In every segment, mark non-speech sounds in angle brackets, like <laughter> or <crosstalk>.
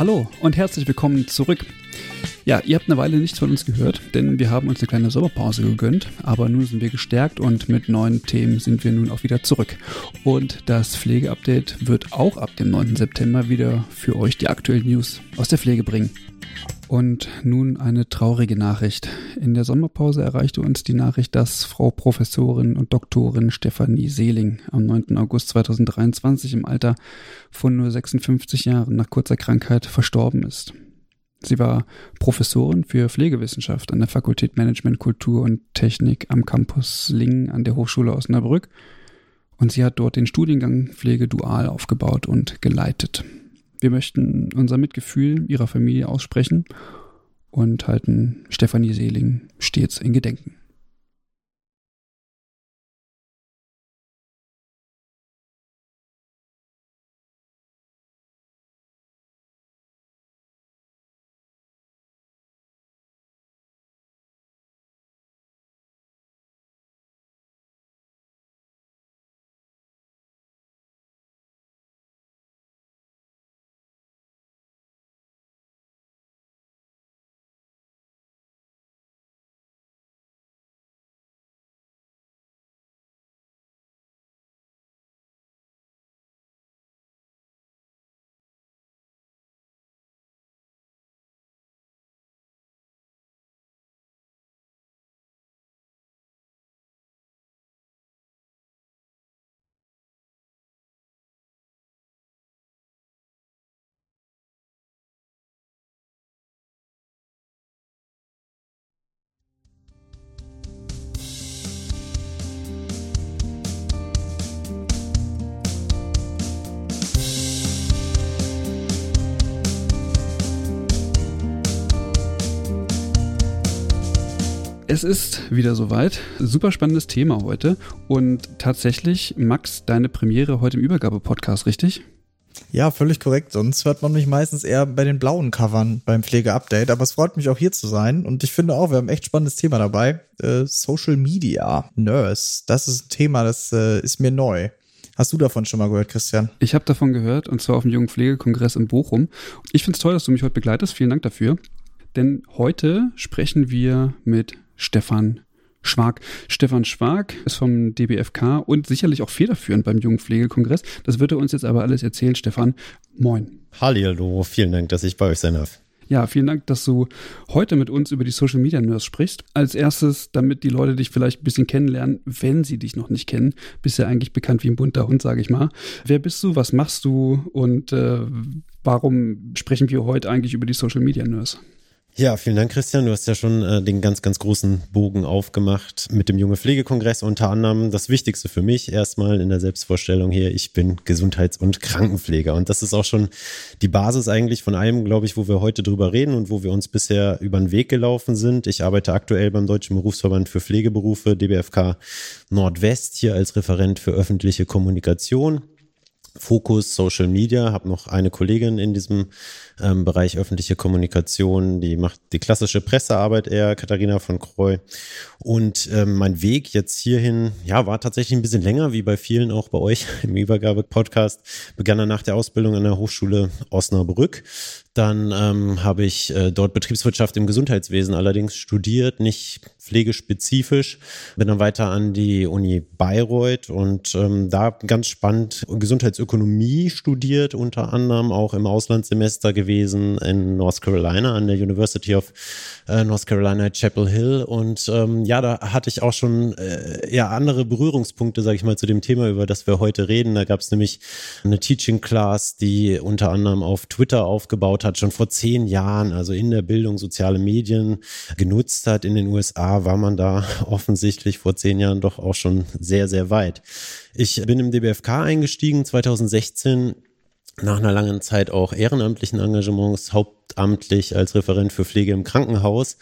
Hallo und herzlich willkommen zurück. Ja, ihr habt eine Weile nichts von uns gehört, denn wir haben uns eine kleine Sommerpause gegönnt, aber nun sind wir gestärkt und mit neuen Themen sind wir nun auch wieder zurück. Und das Pflegeupdate wird auch ab dem 9. September wieder für euch die aktuellen News aus der Pflege bringen. Und nun eine traurige Nachricht. In der Sommerpause erreichte uns die Nachricht, dass Frau Professorin und Doktorin Stefanie Seeling am 9. August 2023 im Alter von nur 56 Jahren nach kurzer Krankheit verstorben ist. Sie war Professorin für Pflegewissenschaft an der Fakultät Management, Kultur und Technik am Campus Lingen an der Hochschule Osnabrück und sie hat dort den Studiengang Pflege dual aufgebaut und geleitet. Wir möchten unser Mitgefühl ihrer Familie aussprechen und halten Stefanie Seeling stets in Gedenken. Es ist wieder soweit. Super spannendes Thema heute. Und tatsächlich, Max, deine Premiere heute im Übergabe-Podcast, richtig? Ja, völlig korrekt. Sonst hört man mich meistens eher bei den blauen Covern beim Pflege-Update. Aber es freut mich auch hier zu sein. Und ich finde auch, wir haben ein echt spannendes Thema dabei. Äh, Social Media, Nurse. Das ist ein Thema, das äh, ist mir neu. Hast du davon schon mal gehört, Christian? Ich habe davon gehört und zwar auf dem Jungen Pflegekongress in Bochum. Ich finde es toll, dass du mich heute begleitest. Vielen Dank dafür. Denn heute sprechen wir mit Stefan Schwag. Stefan Schwag ist vom DBFK und sicherlich auch federführend beim Jugendpflegekongress. Das wird er uns jetzt aber alles erzählen. Stefan, moin. Hallo, vielen Dank, dass ich bei euch sein darf. Ja, vielen Dank, dass du heute mit uns über die Social Media Nurse sprichst. Als erstes, damit die Leute dich vielleicht ein bisschen kennenlernen, wenn sie dich noch nicht kennen, bist ja eigentlich bekannt wie ein bunter Hund, sage ich mal. Wer bist du, was machst du und äh, warum sprechen wir heute eigentlich über die Social Media Nurse? Ja, vielen Dank, Christian. Du hast ja schon äh, den ganz, ganz großen Bogen aufgemacht mit dem Junge Pflegekongress. Unter anderem das Wichtigste für mich erstmal in der Selbstvorstellung hier. Ich bin Gesundheits- und Krankenpfleger. Und das ist auch schon die Basis eigentlich von allem, glaube ich, wo wir heute drüber reden und wo wir uns bisher über den Weg gelaufen sind. Ich arbeite aktuell beim Deutschen Berufsverband für Pflegeberufe, DBFK Nordwest, hier als Referent für öffentliche Kommunikation. Fokus Social Media, habe noch eine Kollegin in diesem ähm, Bereich öffentliche Kommunikation, die macht die klassische Pressearbeit eher, Katharina von Kreu. Und ähm, mein Weg jetzt hierhin, ja, war tatsächlich ein bisschen länger, wie bei vielen auch bei euch <laughs> im Übergabe-Podcast. Begann er nach der Ausbildung an der Hochschule Osnabrück. Dann ähm, habe ich äh, dort Betriebswirtschaft im Gesundheitswesen allerdings studiert, nicht pflegespezifisch. Bin dann weiter an die Uni Bayreuth und ähm, da ganz spannend Gesundheitsökonomie studiert, unter anderem auch im Auslandssemester gewesen in North Carolina an der University of äh, North Carolina Chapel Hill. Und ähm, ja, da hatte ich auch schon äh, ja andere Berührungspunkte, sage ich mal, zu dem Thema, über das wir heute reden. Da gab es nämlich eine Teaching Class, die unter anderem auf Twitter aufgebaut hat, schon vor zehn Jahren, also in der Bildung soziale Medien genutzt hat in den USA, war man da <laughs> offensichtlich vor zehn Jahren doch auch schon sehr, sehr weit. Ich bin im DBFK eingestiegen 2016 nach einer langen Zeit auch ehrenamtlichen Engagements, hauptamtlich als Referent für Pflege im Krankenhaus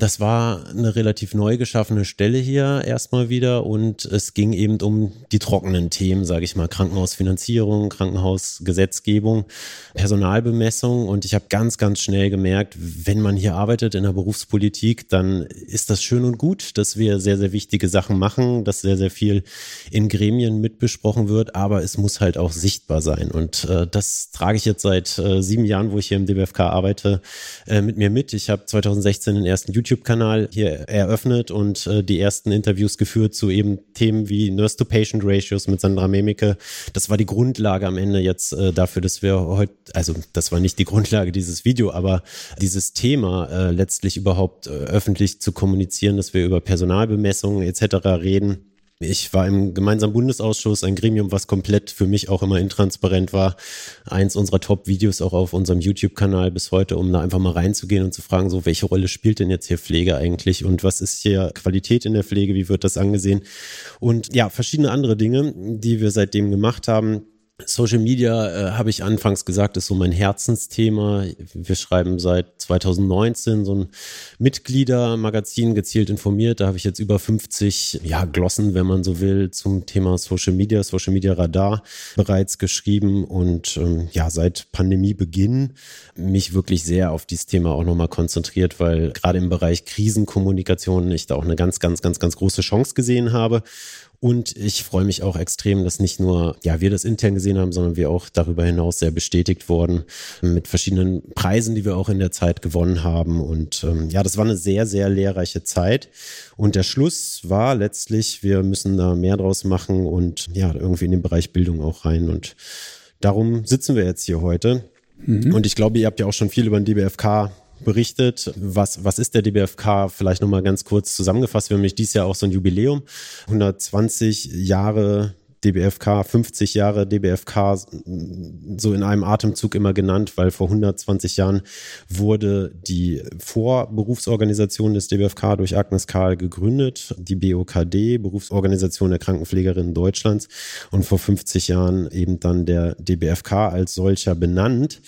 das war eine relativ neu geschaffene Stelle hier erstmal wieder und es ging eben um die trockenen Themen, sage ich mal, Krankenhausfinanzierung, Krankenhausgesetzgebung, Personalbemessung und ich habe ganz, ganz schnell gemerkt, wenn man hier arbeitet in der Berufspolitik, dann ist das schön und gut, dass wir sehr, sehr wichtige Sachen machen, dass sehr, sehr viel in Gremien mitbesprochen wird, aber es muss halt auch sichtbar sein und äh, das trage ich jetzt seit äh, sieben Jahren, wo ich hier im DBFK arbeite, äh, mit mir mit. Ich habe 2016 den ersten YouTube YouTube-Kanal hier eröffnet und äh, die ersten Interviews geführt zu eben Themen wie Nurse-to-Patient-Ratios mit Sandra Memike. Das war die Grundlage am Ende jetzt äh, dafür, dass wir heute, also das war nicht die <laughs> Grundlage dieses Video, aber dieses Thema äh, letztlich überhaupt äh, öffentlich zu kommunizieren, dass wir über Personalbemessungen etc. reden ich war im gemeinsamen Bundesausschuss, ein Gremium, was komplett für mich auch immer intransparent war. Eins unserer Top-Videos auch auf unserem YouTube-Kanal bis heute, um da einfach mal reinzugehen und zu fragen, so, welche Rolle spielt denn jetzt hier Pflege eigentlich und was ist hier Qualität in der Pflege, wie wird das angesehen? Und ja, verschiedene andere Dinge, die wir seitdem gemacht haben Social Media, äh, habe ich anfangs gesagt, ist so mein Herzensthema. Wir schreiben seit 2019 so ein Mitgliedermagazin gezielt informiert. Da habe ich jetzt über 50 ja, Glossen, wenn man so will, zum Thema Social Media, Social Media Radar bereits geschrieben und ähm, ja, seit Pandemiebeginn mich wirklich sehr auf dieses Thema auch nochmal konzentriert, weil gerade im Bereich Krisenkommunikation ich da auch eine ganz, ganz, ganz, ganz große Chance gesehen habe und ich freue mich auch extrem, dass nicht nur ja wir das intern gesehen haben, sondern wir auch darüber hinaus sehr bestätigt wurden mit verschiedenen Preisen, die wir auch in der Zeit gewonnen haben. Und ähm, ja, das war eine sehr, sehr lehrreiche Zeit. Und der Schluss war letztlich, wir müssen da mehr draus machen und ja, irgendwie in den Bereich Bildung auch rein. Und darum sitzen wir jetzt hier heute. Mhm. Und ich glaube, ihr habt ja auch schon viel über den DBFK berichtet. Was, was ist der DBFK? Vielleicht nochmal ganz kurz zusammengefasst. Wir haben nämlich dieses Jahr auch so ein Jubiläum. 120 Jahre DBFK, 50 Jahre DBFK so in einem Atemzug immer genannt, weil vor 120 Jahren wurde die Vorberufsorganisation des DBFK durch Agnes Karl gegründet, die BOKD, Berufsorganisation der Krankenpflegerinnen Deutschlands und vor 50 Jahren eben dann der DBFK als solcher benannt.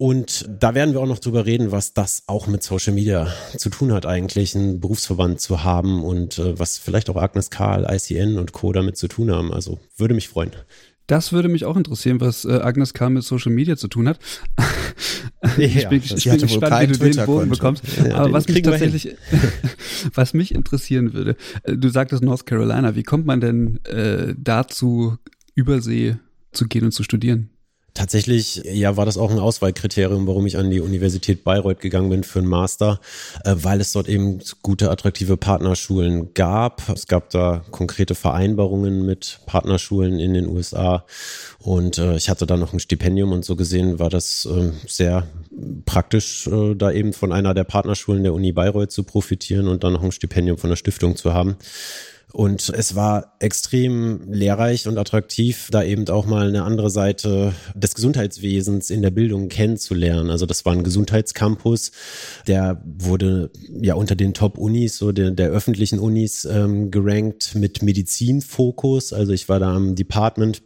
Und da werden wir auch noch drüber reden, was das auch mit Social Media zu tun hat, eigentlich einen Berufsverband zu haben und äh, was vielleicht auch Agnes Karl, ICN und Co. damit zu tun haben. Also würde mich freuen. Das würde mich auch interessieren, was äh, Agnes Karl mit Social Media zu tun hat. <laughs> ich ja, bin, ich bin gespannt, wie du den Bogen bekommst. Ja, Aber was mich tatsächlich, <laughs> was mich interessieren würde, äh, du sagtest North Carolina, wie kommt man denn äh, dazu, Übersee zu gehen und zu studieren? Tatsächlich, ja, war das auch ein Auswahlkriterium, warum ich an die Universität Bayreuth gegangen bin für einen Master, äh, weil es dort eben gute, attraktive Partnerschulen gab. Es gab da konkrete Vereinbarungen mit Partnerschulen in den USA und äh, ich hatte da noch ein Stipendium und so gesehen war das äh, sehr praktisch, äh, da eben von einer der Partnerschulen der Uni Bayreuth zu profitieren und dann noch ein Stipendium von der Stiftung zu haben. Und es war extrem lehrreich und attraktiv, da eben auch mal eine andere Seite des Gesundheitswesens in der Bildung kennenzulernen. Also das war ein Gesundheitscampus, der wurde ja unter den Top-Unis, so der, der öffentlichen Unis ähm, gerankt mit Medizinfokus. Also ich war da am Department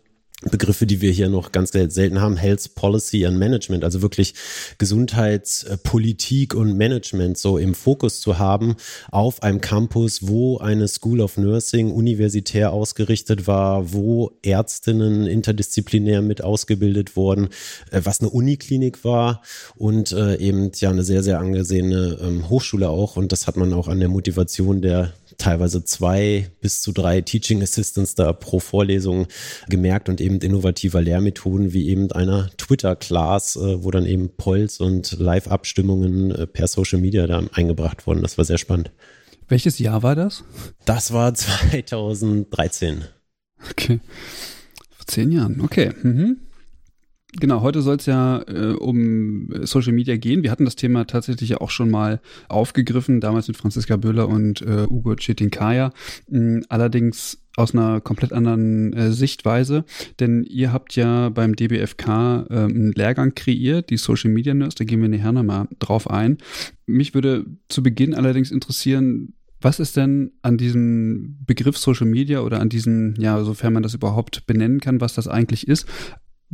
Begriffe, die wir hier noch ganz selten haben, Health Policy and Management, also wirklich Gesundheitspolitik und Management so im Fokus zu haben auf einem Campus, wo eine School of Nursing universitär ausgerichtet war, wo Ärztinnen interdisziplinär mit ausgebildet wurden, äh, was eine Uniklinik war und äh, eben ja eine sehr, sehr angesehene ähm, Hochschule auch. Und das hat man auch an der Motivation der teilweise zwei bis zu drei Teaching Assistants da pro Vorlesung gemerkt und eben innovativer Lehrmethoden wie eben einer Twitter-Class, äh, wo dann eben Polls und Live-Abstimmungen äh, per Social Media da eingebracht wurden. Das war sehr spannend. Welches Jahr war das? Das war <laughs> 2013. Okay. Vor zehn Jahren, okay. Mhm. Genau, heute soll es ja äh, um Social Media gehen. Wir hatten das Thema tatsächlich ja auch schon mal aufgegriffen, damals mit Franziska Böhler und äh, Ugo Chetinkaya. Mhm, allerdings aus einer komplett anderen äh, Sichtweise, denn ihr habt ja beim DBFK äh, einen Lehrgang kreiert, die Social Media Nurse, da gehen wir nachher nochmal drauf ein. Mich würde zu Beginn allerdings interessieren, was ist denn an diesem Begriff Social Media oder an diesem, ja, sofern man das überhaupt benennen kann, was das eigentlich ist,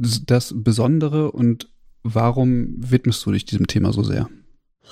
das Besondere und warum widmest du dich diesem Thema so sehr?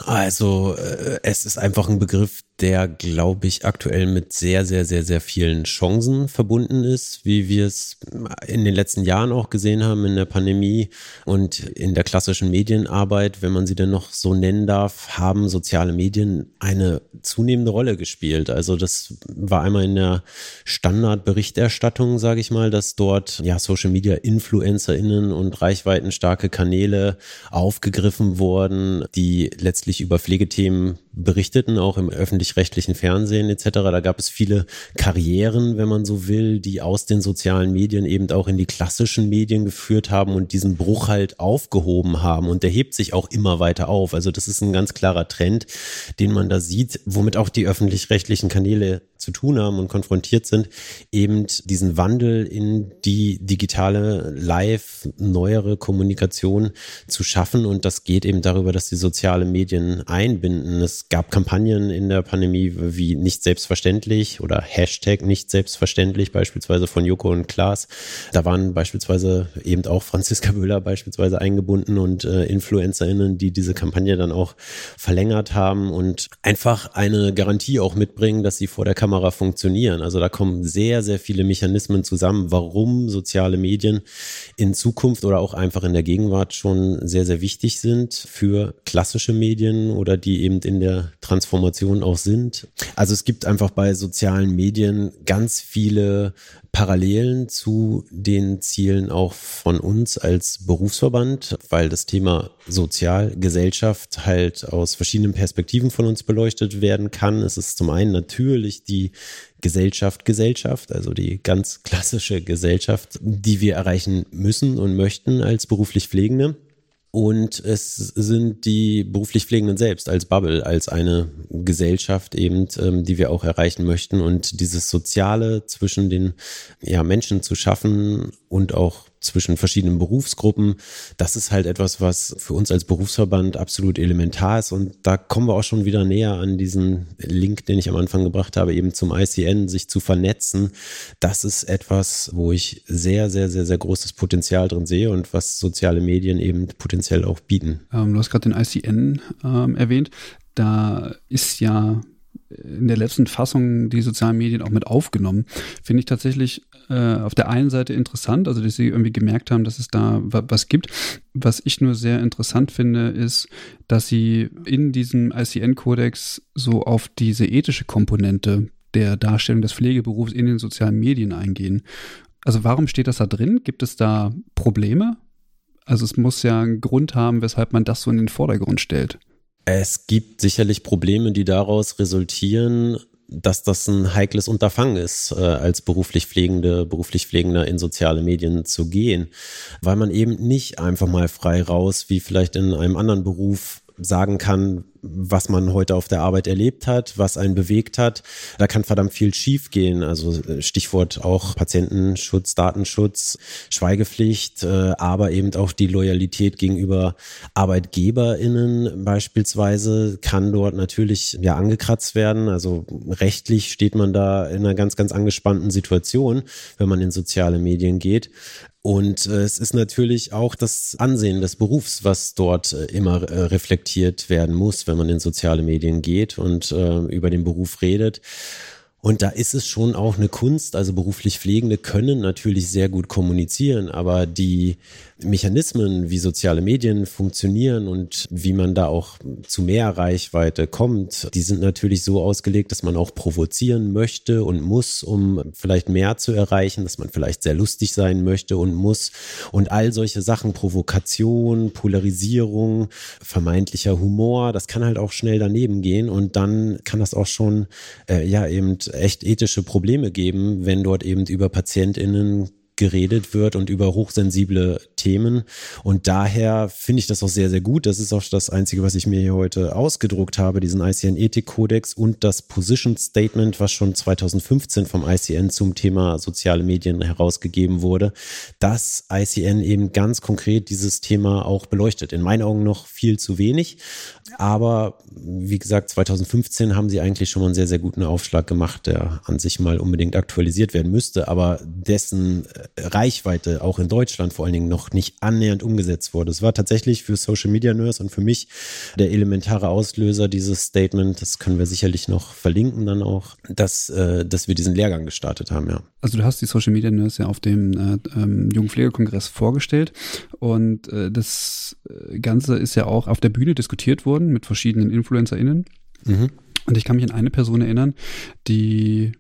Also äh, es ist einfach ein Begriff, der, glaube ich, aktuell mit sehr, sehr, sehr, sehr vielen Chancen verbunden ist, wie wir es in den letzten Jahren auch gesehen haben in der Pandemie und in der klassischen Medienarbeit, wenn man sie denn noch so nennen darf, haben soziale Medien eine zunehmende Rolle gespielt. Also das war einmal in der Standardberichterstattung, sage ich mal, dass dort ja Social Media InfluencerInnen und reichweitenstarke Kanäle aufgegriffen wurden, die letztlich über Pflegethemen berichteten, auch im öffentlich-rechtlichen Fernsehen etc. Da gab es viele Karrieren, wenn man so will, die aus den sozialen Medien eben auch in die klassischen Medien geführt haben und diesen Bruch halt aufgehoben haben. Und der hebt sich auch immer weiter auf. Also das ist ein ganz klarer Trend, den man da sieht, womit auch die öffentlich-rechtlichen Kanäle zu tun haben und konfrontiert sind, eben diesen Wandel in die digitale, live, neuere Kommunikation zu schaffen. Und das geht eben darüber, dass die soziale Medien einbinden. Es gab Kampagnen in der Pandemie wie nicht selbstverständlich oder Hashtag nicht selbstverständlich, beispielsweise von Joko und Klaas. Da waren beispielsweise eben auch Franziska Müller beispielsweise eingebunden und äh, InfluencerInnen, die diese Kampagne dann auch verlängert haben und einfach eine Garantie auch mitbringen, dass sie vor der Kamera Kamera funktionieren. Also da kommen sehr, sehr viele Mechanismen zusammen, warum soziale Medien in Zukunft oder auch einfach in der Gegenwart schon sehr, sehr wichtig sind für klassische Medien oder die eben in der Transformation auch sind. Also es gibt einfach bei sozialen Medien ganz viele Parallelen zu den Zielen auch von uns als Berufsverband, weil das Thema Sozialgesellschaft halt aus verschiedenen Perspektiven von uns beleuchtet werden kann. Es ist zum einen natürlich die Gesellschaft Gesellschaft, also die ganz klassische Gesellschaft, die wir erreichen müssen und möchten als beruflich Pflegende. Und es sind die beruflich Pflegenden selbst als Bubble, als eine Gesellschaft eben, ähm, die wir auch erreichen möchten. Und dieses Soziale zwischen den ja, Menschen zu schaffen und auch zwischen verschiedenen Berufsgruppen. Das ist halt etwas, was für uns als Berufsverband absolut elementar ist. Und da kommen wir auch schon wieder näher an diesen Link, den ich am Anfang gebracht habe, eben zum ICN, sich zu vernetzen. Das ist etwas, wo ich sehr, sehr, sehr, sehr großes Potenzial drin sehe und was soziale Medien eben potenziell auch bieten. Ähm, du hast gerade den ICN ähm, erwähnt. Da ist ja in der letzten Fassung die sozialen Medien auch mit aufgenommen. Finde ich tatsächlich äh, auf der einen Seite interessant, also dass sie irgendwie gemerkt haben, dass es da was gibt. Was ich nur sehr interessant finde, ist, dass sie in diesem ICN-Kodex so auf diese ethische Komponente der Darstellung des Pflegeberufs in den sozialen Medien eingehen. Also warum steht das da drin? Gibt es da Probleme? Also es muss ja einen Grund haben, weshalb man das so in den Vordergrund stellt. Es gibt sicherlich Probleme, die daraus resultieren, dass das ein heikles Unterfangen ist, äh, als beruflich Pflegende, beruflich Pflegender in soziale Medien zu gehen, weil man eben nicht einfach mal frei raus, wie vielleicht in einem anderen Beruf sagen kann, was man heute auf der Arbeit erlebt hat, was einen bewegt hat. Da kann verdammt viel schiefgehen. Also äh, Stichwort auch Patientenschutz, Datenschutz, Schweigepflicht, äh, aber eben auch die Loyalität gegenüber ArbeitgeberInnen beispielsweise kann dort natürlich ja angekratzt werden. Also rechtlich steht man da in einer ganz, ganz angespannten Situation, wenn man in soziale Medien geht. Und äh, es ist natürlich auch das Ansehen des Berufs, was dort immer reflektiert werden muss, wenn man in soziale Medien geht und äh, über den Beruf redet. Und da ist es schon auch eine Kunst. Also beruflich Pflegende können natürlich sehr gut kommunizieren, aber die Mechanismen, wie soziale Medien funktionieren und wie man da auch zu mehr Reichweite kommt, die sind natürlich so ausgelegt, dass man auch provozieren möchte und muss, um vielleicht mehr zu erreichen, dass man vielleicht sehr lustig sein möchte und muss. Und all solche Sachen, Provokation, Polarisierung, vermeintlicher Humor, das kann halt auch schnell daneben gehen und dann kann das auch schon äh, ja eben echt ethische Probleme geben, wenn dort eben über PatientInnen geredet wird und über hochsensible Themen. Und daher finde ich das auch sehr, sehr gut. Das ist auch das Einzige, was ich mir hier heute ausgedruckt habe, diesen ICN-Ethik-Kodex und das Position Statement, was schon 2015 vom ICN zum Thema soziale Medien herausgegeben wurde, dass ICN eben ganz konkret dieses Thema auch beleuchtet. In meinen Augen noch viel zu wenig. Aber wie gesagt, 2015 haben sie eigentlich schon mal einen sehr, sehr guten Aufschlag gemacht, der an sich mal unbedingt aktualisiert werden müsste, aber dessen äh, Reichweite auch in Deutschland vor allen Dingen noch nicht annähernd umgesetzt wurde. Es war tatsächlich für Social Media Nerds und für mich der elementare Auslöser dieses Statement, das können wir sicherlich noch verlinken dann auch, dass, äh, dass wir diesen Lehrgang gestartet haben, ja. Also du hast die Social Media Nerds ja auf dem äh, ähm, Jugendpflegekongress vorgestellt und äh, das äh, Ganze ist ja auch auf der Bühne diskutiert worden mit verschiedenen InfluencerInnen. Mhm. Und ich kann mich an eine Person erinnern, die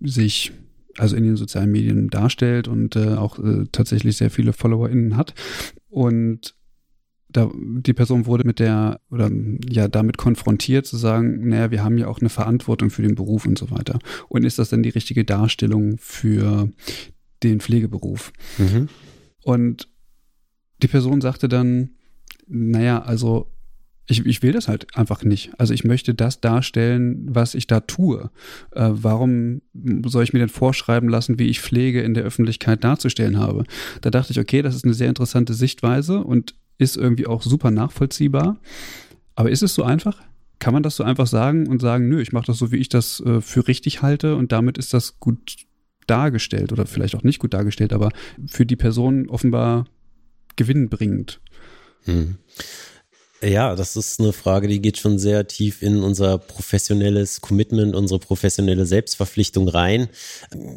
sich also in den sozialen Medien darstellt und äh, auch äh, tatsächlich sehr viele FollowerInnen hat. Und da, die Person wurde mit der, oder ja, damit konfrontiert zu sagen, naja, wir haben ja auch eine Verantwortung für den Beruf und so weiter. Und ist das denn die richtige Darstellung für den Pflegeberuf? Mhm. Und die Person sagte dann, naja, also ich, ich will das halt einfach nicht. Also ich möchte das darstellen, was ich da tue. Äh, warum soll ich mir denn vorschreiben lassen, wie ich Pflege in der Öffentlichkeit darzustellen habe? Da dachte ich, okay, das ist eine sehr interessante Sichtweise und ist irgendwie auch super nachvollziehbar. Aber ist es so einfach? Kann man das so einfach sagen und sagen, nö, ich mache das so, wie ich das äh, für richtig halte und damit ist das gut dargestellt oder vielleicht auch nicht gut dargestellt, aber für die Person offenbar gewinnbringend. Hm. Ja, das ist eine Frage, die geht schon sehr tief in unser professionelles Commitment, unsere professionelle Selbstverpflichtung rein.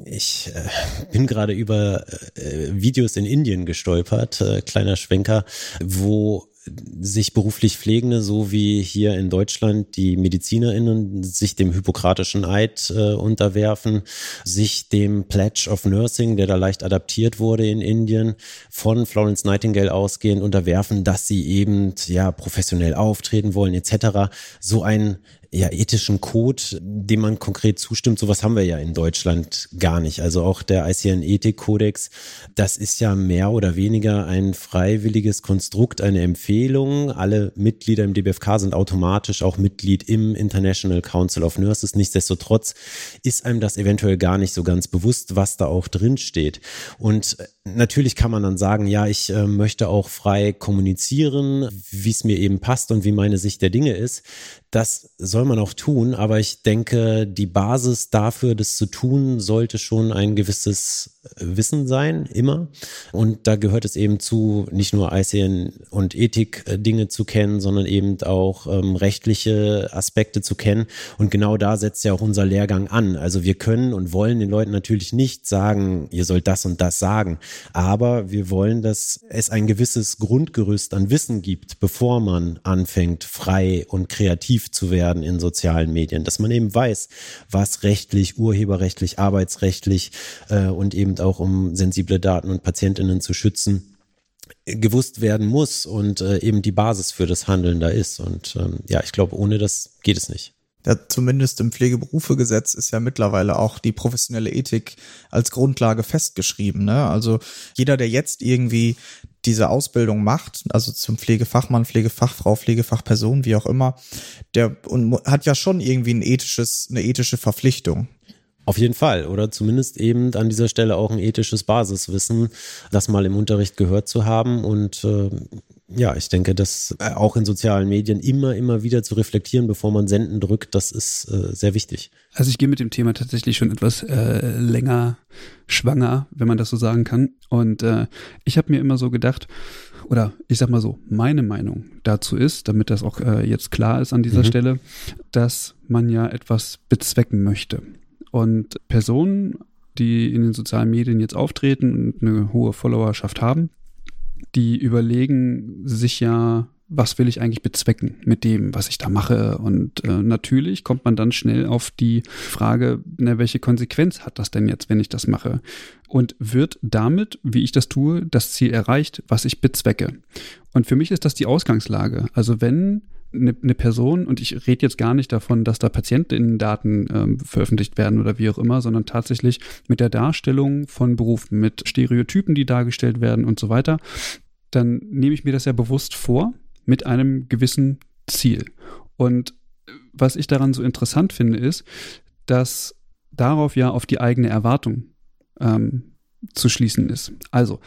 Ich äh, bin gerade über äh, Videos in Indien gestolpert, äh, kleiner Schwenker, wo sich beruflich Pflegende, so wie hier in Deutschland die MedizinerInnen sich dem hippokratischen Eid äh, unterwerfen, sich dem Pledge of Nursing, der da leicht adaptiert wurde in Indien, von Florence Nightingale ausgehend unterwerfen, dass sie eben ja professionell auftreten wollen etc. So ein ja, ethischen Code, dem man konkret zustimmt. Sowas haben wir ja in Deutschland gar nicht. Also auch der ICN-Ethik-Kodex, das ist ja mehr oder weniger ein freiwilliges Konstrukt, eine Empfehlung. Alle Mitglieder im DBFK sind automatisch auch Mitglied im International Council of Nurses. Nichtsdestotrotz ist einem das eventuell gar nicht so ganz bewusst, was da auch drin steht. Und natürlich kann man dann sagen, ja, ich äh, möchte auch frei kommunizieren, wie es mir eben passt und wie meine Sicht der Dinge ist. Das soll man auch tun, aber ich denke, die Basis dafür, das zu tun, sollte schon ein gewisses Wissen sein, immer. Und da gehört es eben zu, nicht nur ICN und Ethik äh, zu kennen, sondern eben auch ähm, rechtliche Aspekte zu kennen. Und genau da setzt ja auch unser Lehrgang an. Also wir können und wollen den Leuten natürlich nicht sagen, ihr sollt das und das sagen. Aber wir wollen, dass es ein gewisses Grundgerüst an Wissen gibt, bevor man anfängt, frei und kreativ zu werden in sozialen Medien. Dass man eben weiß, was rechtlich, urheberrechtlich, arbeitsrechtlich äh, und eben eben auch um sensible Daten und Patientinnen zu schützen, gewusst werden muss und äh, eben die Basis für das Handeln da ist. Und ähm, ja, ich glaube, ohne das geht es nicht. Ja, zumindest im Pflegeberufegesetz ist ja mittlerweile auch die professionelle Ethik als Grundlage festgeschrieben. Ne? Also jeder, der jetzt irgendwie diese Ausbildung macht, also zum Pflegefachmann, Pflegefachfrau, Pflegefachperson, wie auch immer, der und hat ja schon irgendwie ein ethisches, eine ethische Verpflichtung. Auf jeden Fall. Oder zumindest eben an dieser Stelle auch ein ethisches Basiswissen, das mal im Unterricht gehört zu haben. Und äh, ja, ich denke, das äh, auch in sozialen Medien immer, immer wieder zu reflektieren, bevor man Senden drückt, das ist äh, sehr wichtig. Also ich gehe mit dem Thema tatsächlich schon etwas äh, länger schwanger, wenn man das so sagen kann. Und äh, ich habe mir immer so gedacht, oder ich sag mal so, meine Meinung dazu ist, damit das auch äh, jetzt klar ist an dieser mhm. Stelle, dass man ja etwas bezwecken möchte. Und Personen, die in den sozialen Medien jetzt auftreten und eine hohe Followerschaft haben, die überlegen sich ja, was will ich eigentlich bezwecken mit dem, was ich da mache? Und äh, natürlich kommt man dann schnell auf die Frage, na, welche Konsequenz hat das denn jetzt, wenn ich das mache? Und wird damit, wie ich das tue, das Ziel erreicht, was ich bezwecke? Und für mich ist das die Ausgangslage. Also wenn eine, eine Person, und ich rede jetzt gar nicht davon, dass da Patientinnendaten ähm, veröffentlicht werden oder wie auch immer, sondern tatsächlich mit der Darstellung von Berufen, mit Stereotypen, die dargestellt werden und so weiter, dann nehme ich mir das ja bewusst vor mit einem gewissen Ziel. Und was ich daran so interessant finde, ist, dass darauf ja auf die eigene Erwartung ähm, zu schließen ist. Also,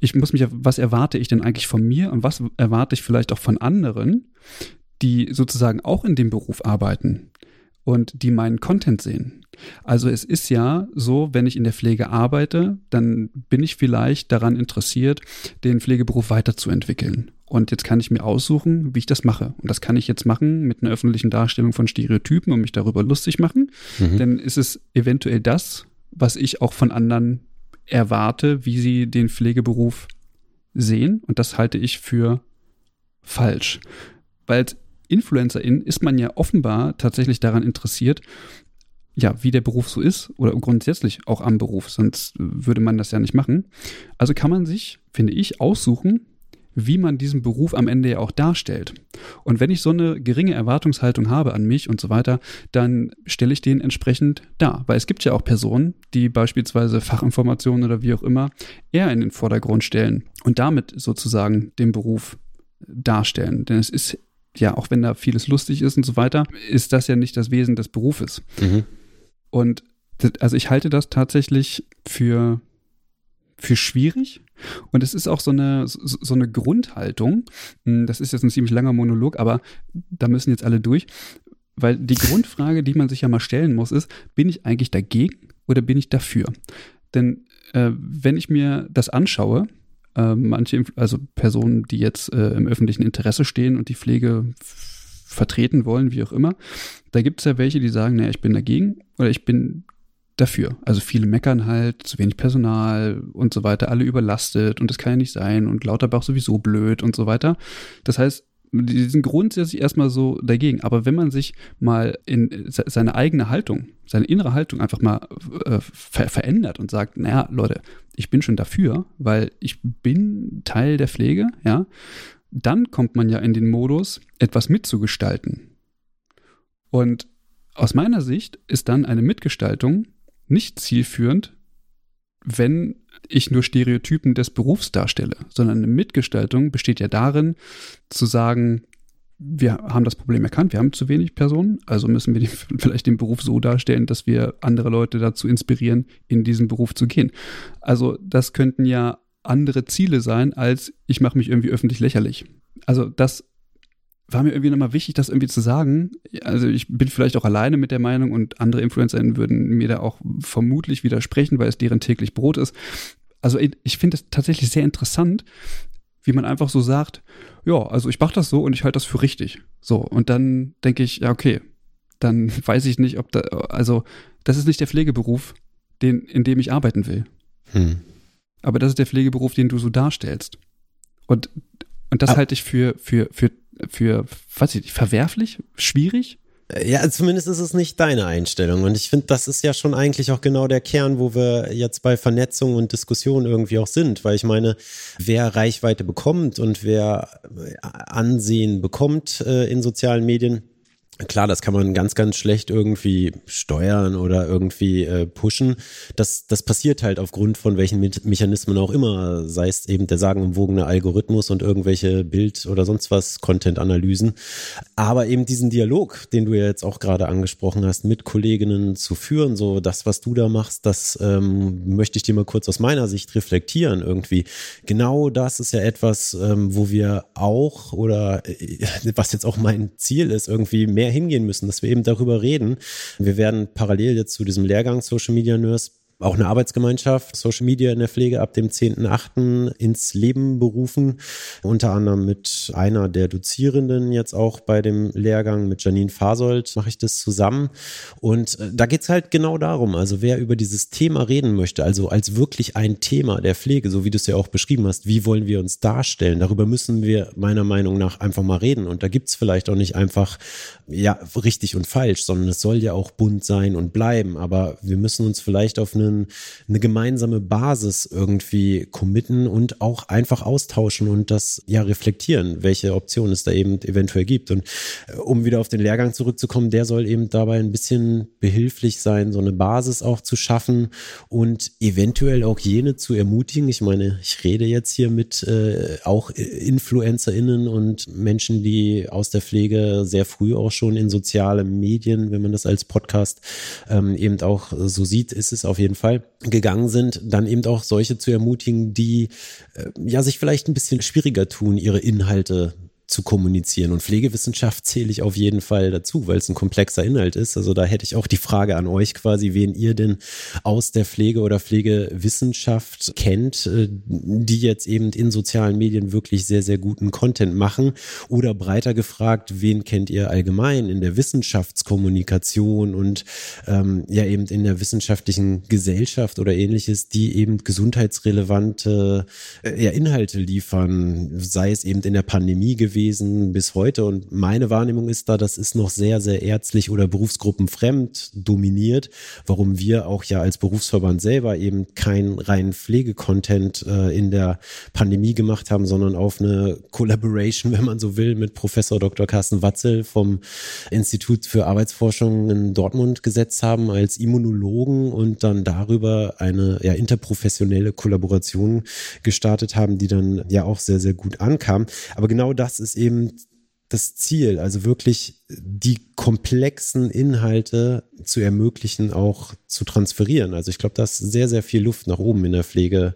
ich muss mich, was erwarte ich denn eigentlich von mir und was erwarte ich vielleicht auch von anderen, die sozusagen auch in dem Beruf arbeiten und die meinen Content sehen. Also es ist ja so, wenn ich in der Pflege arbeite, dann bin ich vielleicht daran interessiert, den Pflegeberuf weiterzuentwickeln. Und jetzt kann ich mir aussuchen, wie ich das mache. Und das kann ich jetzt machen mit einer öffentlichen Darstellung von Stereotypen und mich darüber lustig machen. Mhm. Denn ist es eventuell das, was ich auch von anderen erwarte, wie sie den Pflegeberuf sehen. Und das halte ich für falsch. Weil Influencerin ist man ja offenbar tatsächlich daran interessiert, ja, wie der Beruf so ist oder grundsätzlich auch am Beruf, sonst würde man das ja nicht machen. Also kann man sich, finde ich, aussuchen, wie man diesen Beruf am Ende ja auch darstellt. Und wenn ich so eine geringe Erwartungshaltung habe an mich und so weiter, dann stelle ich den entsprechend dar. Weil es gibt ja auch Personen, die beispielsweise Fachinformationen oder wie auch immer eher in den Vordergrund stellen und damit sozusagen den Beruf darstellen. Denn es ist ja, auch wenn da vieles lustig ist und so weiter, ist das ja nicht das Wesen des Berufes. Mhm. Und also ich halte das tatsächlich für, für schwierig. Und es ist auch so eine, so eine Grundhaltung. Hm, das ist jetzt ein ziemlich langer Monolog, aber da müssen jetzt alle durch. Weil die <laughs> Grundfrage, die man sich ja mal stellen muss, ist, bin ich eigentlich dagegen oder bin ich dafür? Denn äh, wenn ich mir das anschaue, manche, also Personen, die jetzt äh, im öffentlichen Interesse stehen und die Pflege vertreten wollen, wie auch immer, da gibt es ja welche, die sagen, naja, ich bin dagegen oder ich bin dafür. Also viele meckern halt, zu wenig Personal und so weiter, alle überlastet und das kann ja nicht sein und Lauterbach sowieso blöd und so weiter. Das heißt, die sind grundsätzlich erstmal so dagegen. Aber wenn man sich mal in seine eigene Haltung, seine innere Haltung einfach mal äh, ver verändert und sagt, naja, Leute, ich bin schon dafür, weil ich bin Teil der Pflege, ja, dann kommt man ja in den Modus, etwas mitzugestalten. Und aus meiner Sicht ist dann eine Mitgestaltung nicht zielführend, wenn ich nur Stereotypen des Berufs darstelle, sondern eine Mitgestaltung besteht ja darin, zu sagen, wir haben das Problem erkannt, wir haben zu wenig Personen, also müssen wir <laughs> vielleicht den Beruf so darstellen, dass wir andere Leute dazu inspirieren, in diesen Beruf zu gehen. Also das könnten ja andere Ziele sein, als ich mache mich irgendwie öffentlich lächerlich. Also das war mir irgendwie nochmal wichtig, das irgendwie zu sagen. Also ich bin vielleicht auch alleine mit der Meinung und andere InfluencerInnen würden mir da auch vermutlich widersprechen, weil es deren täglich Brot ist. Also ich finde es tatsächlich sehr interessant, wie man einfach so sagt, ja, also ich mache das so und ich halte das für richtig. So, und dann denke ich, ja, okay, dann <laughs> weiß ich nicht, ob da, also das ist nicht der Pflegeberuf, den, in dem ich arbeiten will. Hm. Aber das ist der Pflegeberuf, den du so darstellst. Und, und das ah. halte ich für, für, für, für, weiß ich nicht, verwerflich, schwierig. Ja, zumindest ist es nicht deine Einstellung. Und ich finde, das ist ja schon eigentlich auch genau der Kern, wo wir jetzt bei Vernetzung und Diskussion irgendwie auch sind. Weil ich meine, wer Reichweite bekommt und wer Ansehen bekommt äh, in sozialen Medien, Klar, das kann man ganz, ganz schlecht irgendwie steuern oder irgendwie äh, pushen. Das, das passiert halt aufgrund von welchen Me Mechanismen auch immer, sei es eben der sagenumwogene Algorithmus und irgendwelche Bild- oder sonst was Content-Analysen. Aber eben diesen Dialog, den du ja jetzt auch gerade angesprochen hast, mit Kolleginnen zu führen, so das, was du da machst, das ähm, möchte ich dir mal kurz aus meiner Sicht reflektieren irgendwie. Genau das ist ja etwas, ähm, wo wir auch oder äh, was jetzt auch mein Ziel ist, irgendwie mehr mehr hingehen müssen, dass wir eben darüber reden. Wir werden parallel jetzt zu diesem Lehrgang Social Media Nurse auch eine Arbeitsgemeinschaft Social Media in der Pflege ab dem 10.8. ins Leben berufen. Unter anderem mit einer der Dozierenden jetzt auch bei dem Lehrgang mit Janine Fasold mache ich das zusammen. Und äh, da geht's halt genau darum, also wer über dieses Thema reden möchte, also als wirklich ein Thema der Pflege, so wie du es ja auch beschrieben hast, wie wollen wir uns darstellen? Darüber müssen wir meiner Meinung nach einfach mal reden. Und da gibt's vielleicht auch nicht einfach ja richtig und falsch, sondern es soll ja auch bunt sein und bleiben. Aber wir müssen uns vielleicht auf einen, eine gemeinsame Basis irgendwie committen und auch einfach austauschen und das ja reflektieren, welche Optionen es da eben eventuell gibt. Und äh, um wieder auf den Lehrgang zurückzukommen, der soll eben dabei ein bisschen behilflich sein, so eine Basis auch zu schaffen und eventuell auch jene zu ermutigen. Ich meine, ich rede jetzt hier mit äh, auch InfluencerInnen und Menschen, die aus der Pflege sehr früh auch schon in soziale Medien, wenn man das als Podcast ähm, eben auch so sieht, ist es auf jeden Fall gegangen sind, dann eben auch solche zu ermutigen, die äh, ja sich vielleicht ein bisschen schwieriger tun, ihre Inhalte zu kommunizieren. Und Pflegewissenschaft zähle ich auf jeden Fall dazu, weil es ein komplexer Inhalt ist. Also da hätte ich auch die Frage an euch quasi, wen ihr denn aus der Pflege oder Pflegewissenschaft kennt, äh, die jetzt eben in sozialen Medien wirklich sehr, sehr guten Content machen. Oder breiter gefragt, wen kennt ihr allgemein in der Wissenschaftskommunikation und ähm, ja eben in der wissenschaftlichen Gesellschaft oder ähnliches, die eben gesundheitsrelevante äh, ja, Inhalte liefern, sei es eben in der Pandemie gewesen gewesen bis heute. Und meine Wahrnehmung ist da, das ist noch sehr, sehr ärztlich oder berufsgruppenfremd dominiert, warum wir auch ja als Berufsverband selber eben keinen reinen Pflegecontent äh, in der Pandemie gemacht haben, sondern auf eine Collaboration, <laughs> wenn man so will, mit Professor Dr. Carsten Watzel vom Institut für Arbeitsforschung in Dortmund gesetzt haben als Immunologen und dann darüber eine ja, interprofessionelle Kollaboration gestartet haben, die dann ja auch sehr, sehr gut ankam. Aber genau das ist ist eben das Ziel, also wirklich die komplexen Inhalte zu ermöglichen, auch zu transferieren. Also ich glaube, da ist sehr, sehr viel Luft nach oben in der Pflege,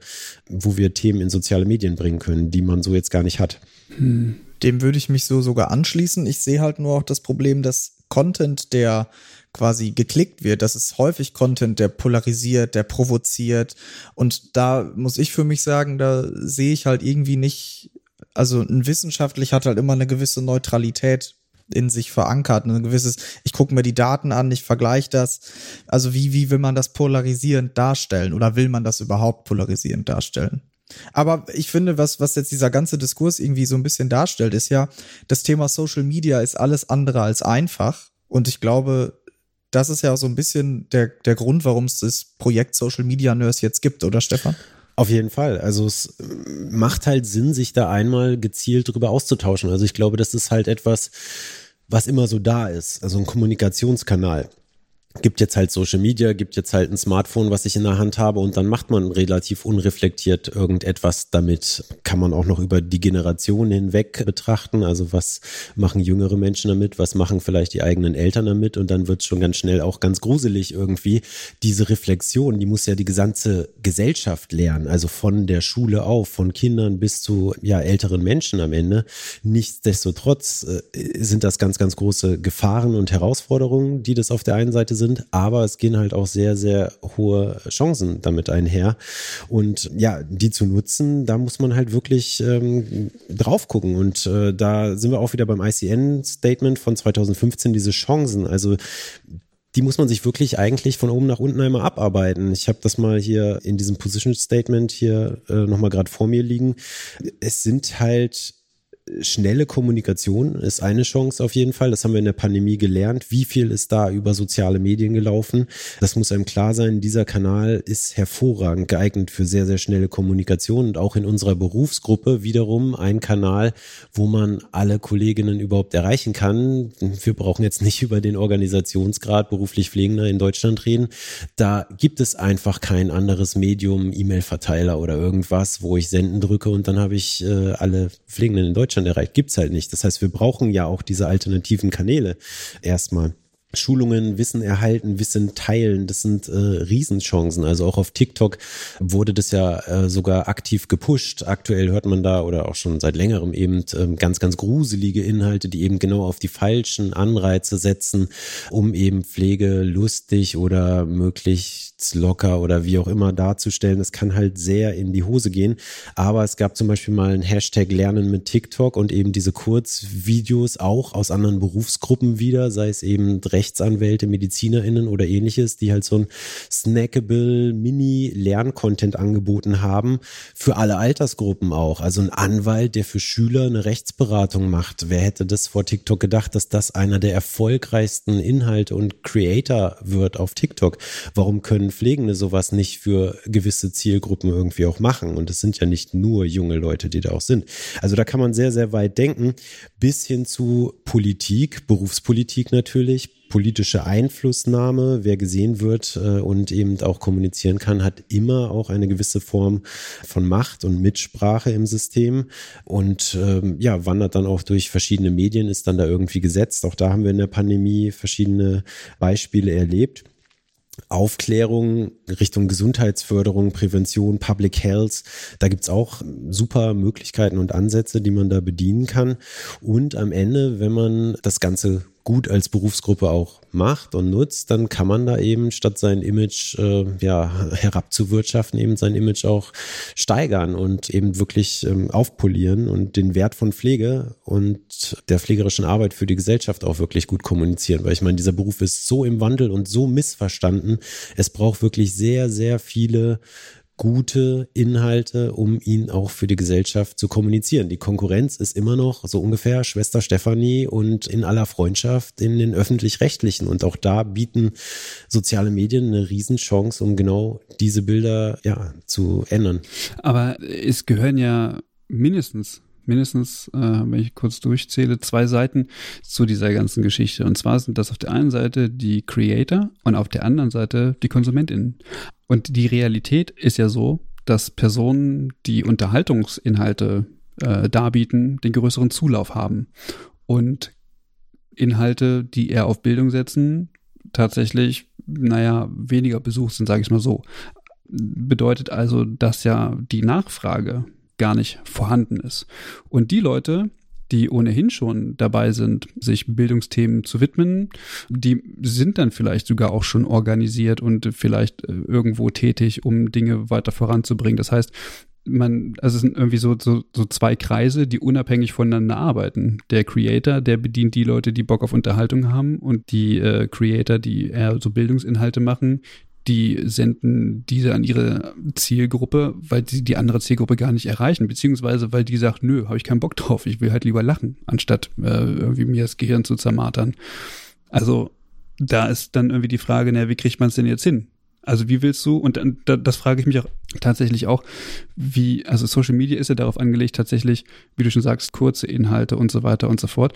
wo wir Themen in soziale Medien bringen können, die man so jetzt gar nicht hat. Hm. Dem würde ich mich so sogar anschließen. Ich sehe halt nur auch das Problem, dass Content, der quasi geklickt wird, das ist häufig Content, der polarisiert, der provoziert. Und da muss ich für mich sagen, da sehe ich halt irgendwie nicht also ein wissenschaftlich hat halt immer eine gewisse Neutralität in sich verankert, ein gewisses, ich gucke mir die Daten an, ich vergleiche das. Also wie, wie will man das polarisierend darstellen oder will man das überhaupt polarisierend darstellen? Aber ich finde, was, was jetzt dieser ganze Diskurs irgendwie so ein bisschen darstellt, ist ja, das Thema Social Media ist alles andere als einfach. Und ich glaube, das ist ja auch so ein bisschen der, der Grund, warum es das Projekt Social Media Nurse jetzt gibt, oder Stefan? Auf jeden Fall. Also es macht halt Sinn, sich da einmal gezielt drüber auszutauschen. Also ich glaube, das ist halt etwas, was immer so da ist. Also ein Kommunikationskanal gibt jetzt halt Social Media, gibt jetzt halt ein Smartphone, was ich in der Hand habe und dann macht man relativ unreflektiert irgendetwas damit. Kann man auch noch über die Generation hinweg betrachten. Also was machen jüngere Menschen damit? Was machen vielleicht die eigenen Eltern damit? Und dann wird es schon ganz schnell auch ganz gruselig irgendwie. Diese Reflexion, die muss ja die gesamte Gesellschaft lernen. Also von der Schule auf, von Kindern bis zu ja älteren Menschen am Ende. Nichtsdestotrotz äh, sind das ganz, ganz große Gefahren und Herausforderungen, die das auf der einen Seite sind sind, aber es gehen halt auch sehr, sehr hohe Chancen damit einher. Und ja, die zu nutzen, da muss man halt wirklich ähm, drauf gucken. Und äh, da sind wir auch wieder beim ICN-Statement von 2015, diese Chancen. Also die muss man sich wirklich eigentlich von oben nach unten einmal abarbeiten. Ich habe das mal hier in diesem Position Statement hier äh, nochmal gerade vor mir liegen. Es sind halt schnelle Kommunikation ist eine Chance auf jeden Fall. Das haben wir in der Pandemie gelernt. Wie viel ist da über soziale Medien gelaufen? Das muss einem klar sein. Dieser Kanal ist hervorragend geeignet für sehr, sehr schnelle Kommunikation und auch in unserer Berufsgruppe wiederum ein Kanal, wo man alle Kolleginnen überhaupt erreichen kann. Wir brauchen jetzt nicht über den Organisationsgrad beruflich Pflegender in Deutschland reden. Da gibt es einfach kein anderes Medium, E-Mail-Verteiler oder irgendwas, wo ich senden drücke und dann habe ich äh, alle Pflegenden in Deutschland Deutschland erreicht, gibt's halt nicht. Das heißt, wir brauchen ja auch diese alternativen Kanäle erstmal. Schulungen, Wissen erhalten, Wissen teilen, das sind äh, Riesenchancen. Also auch auf TikTok wurde das ja äh, sogar aktiv gepusht. Aktuell hört man da oder auch schon seit längerem eben äh, ganz, ganz gruselige Inhalte, die eben genau auf die falschen Anreize setzen, um eben Pflege lustig oder möglichst locker oder wie auch immer darzustellen. Das kann halt sehr in die Hose gehen. Aber es gab zum Beispiel mal ein Hashtag Lernen mit TikTok und eben diese Kurzvideos auch aus anderen Berufsgruppen wieder, sei es eben Rechtsanwälte, MedizinerInnen oder ähnliches, die halt so ein snackable Mini-Lerncontent angeboten haben für alle Altersgruppen auch. Also ein Anwalt, der für Schüler eine Rechtsberatung macht. Wer hätte das vor TikTok gedacht, dass das einer der erfolgreichsten Inhalte und Creator wird auf TikTok? Warum können Pflegende sowas nicht für gewisse Zielgruppen irgendwie auch machen? Und es sind ja nicht nur junge Leute, die da auch sind. Also da kann man sehr, sehr weit denken, bis hin zu Politik, Berufspolitik natürlich, politische Einflussnahme, wer gesehen wird äh, und eben auch kommunizieren kann, hat immer auch eine gewisse Form von Macht und Mitsprache im System und ähm, ja, wandert dann auch durch verschiedene Medien, ist dann da irgendwie gesetzt. Auch da haben wir in der Pandemie verschiedene Beispiele erlebt. Aufklärung Richtung Gesundheitsförderung, Prävention, Public Health. Da gibt's auch super Möglichkeiten und Ansätze, die man da bedienen kann. Und am Ende, wenn man das Ganze gut als Berufsgruppe auch macht und nutzt, dann kann man da eben statt sein Image äh, ja <laughs> herabzuwirtschaften, eben sein Image auch steigern und eben wirklich ähm, aufpolieren und den Wert von Pflege und der pflegerischen Arbeit für die Gesellschaft auch wirklich gut kommunizieren. Weil ich meine, dieser Beruf ist so im Wandel und so missverstanden. Es braucht wirklich sehr, sehr viele gute Inhalte, um ihn auch für die Gesellschaft zu kommunizieren. Die Konkurrenz ist immer noch so ungefähr Schwester Stefanie und in aller Freundschaft in den öffentlich-rechtlichen. Und auch da bieten soziale Medien eine Riesenchance, um genau diese Bilder ja, zu ändern. Aber es gehören ja mindestens mindestens, äh, wenn ich kurz durchzähle, zwei Seiten zu dieser ganzen Geschichte. Und zwar sind das auf der einen Seite die Creator und auf der anderen Seite die KonsumentInnen. Und die Realität ist ja so, dass Personen, die Unterhaltungsinhalte äh, darbieten, den größeren Zulauf haben. Und Inhalte, die eher auf Bildung setzen, tatsächlich, naja, weniger besucht sind, sage ich mal so. Bedeutet also, dass ja die Nachfrage gar nicht vorhanden ist. Und die Leute, die ohnehin schon dabei sind, sich Bildungsthemen zu widmen, die sind dann vielleicht sogar auch schon organisiert und vielleicht äh, irgendwo tätig, um Dinge weiter voranzubringen. Das heißt, man, also es sind irgendwie so, so, so zwei Kreise, die unabhängig voneinander arbeiten. Der Creator, der bedient die Leute, die Bock auf Unterhaltung haben und die äh, Creator, die eher so Bildungsinhalte machen, die senden diese an ihre Zielgruppe, weil sie die andere Zielgruppe gar nicht erreichen, beziehungsweise weil die sagt, nö, habe ich keinen Bock drauf, ich will halt lieber lachen, anstatt äh, irgendwie mir das Gehirn zu zermartern. Also da ist dann irgendwie die Frage, na, wie kriegt man es denn jetzt hin? Also wie willst du, und dann, das frage ich mich auch tatsächlich auch, wie, also Social Media ist ja darauf angelegt, tatsächlich, wie du schon sagst, kurze Inhalte und so weiter und so fort.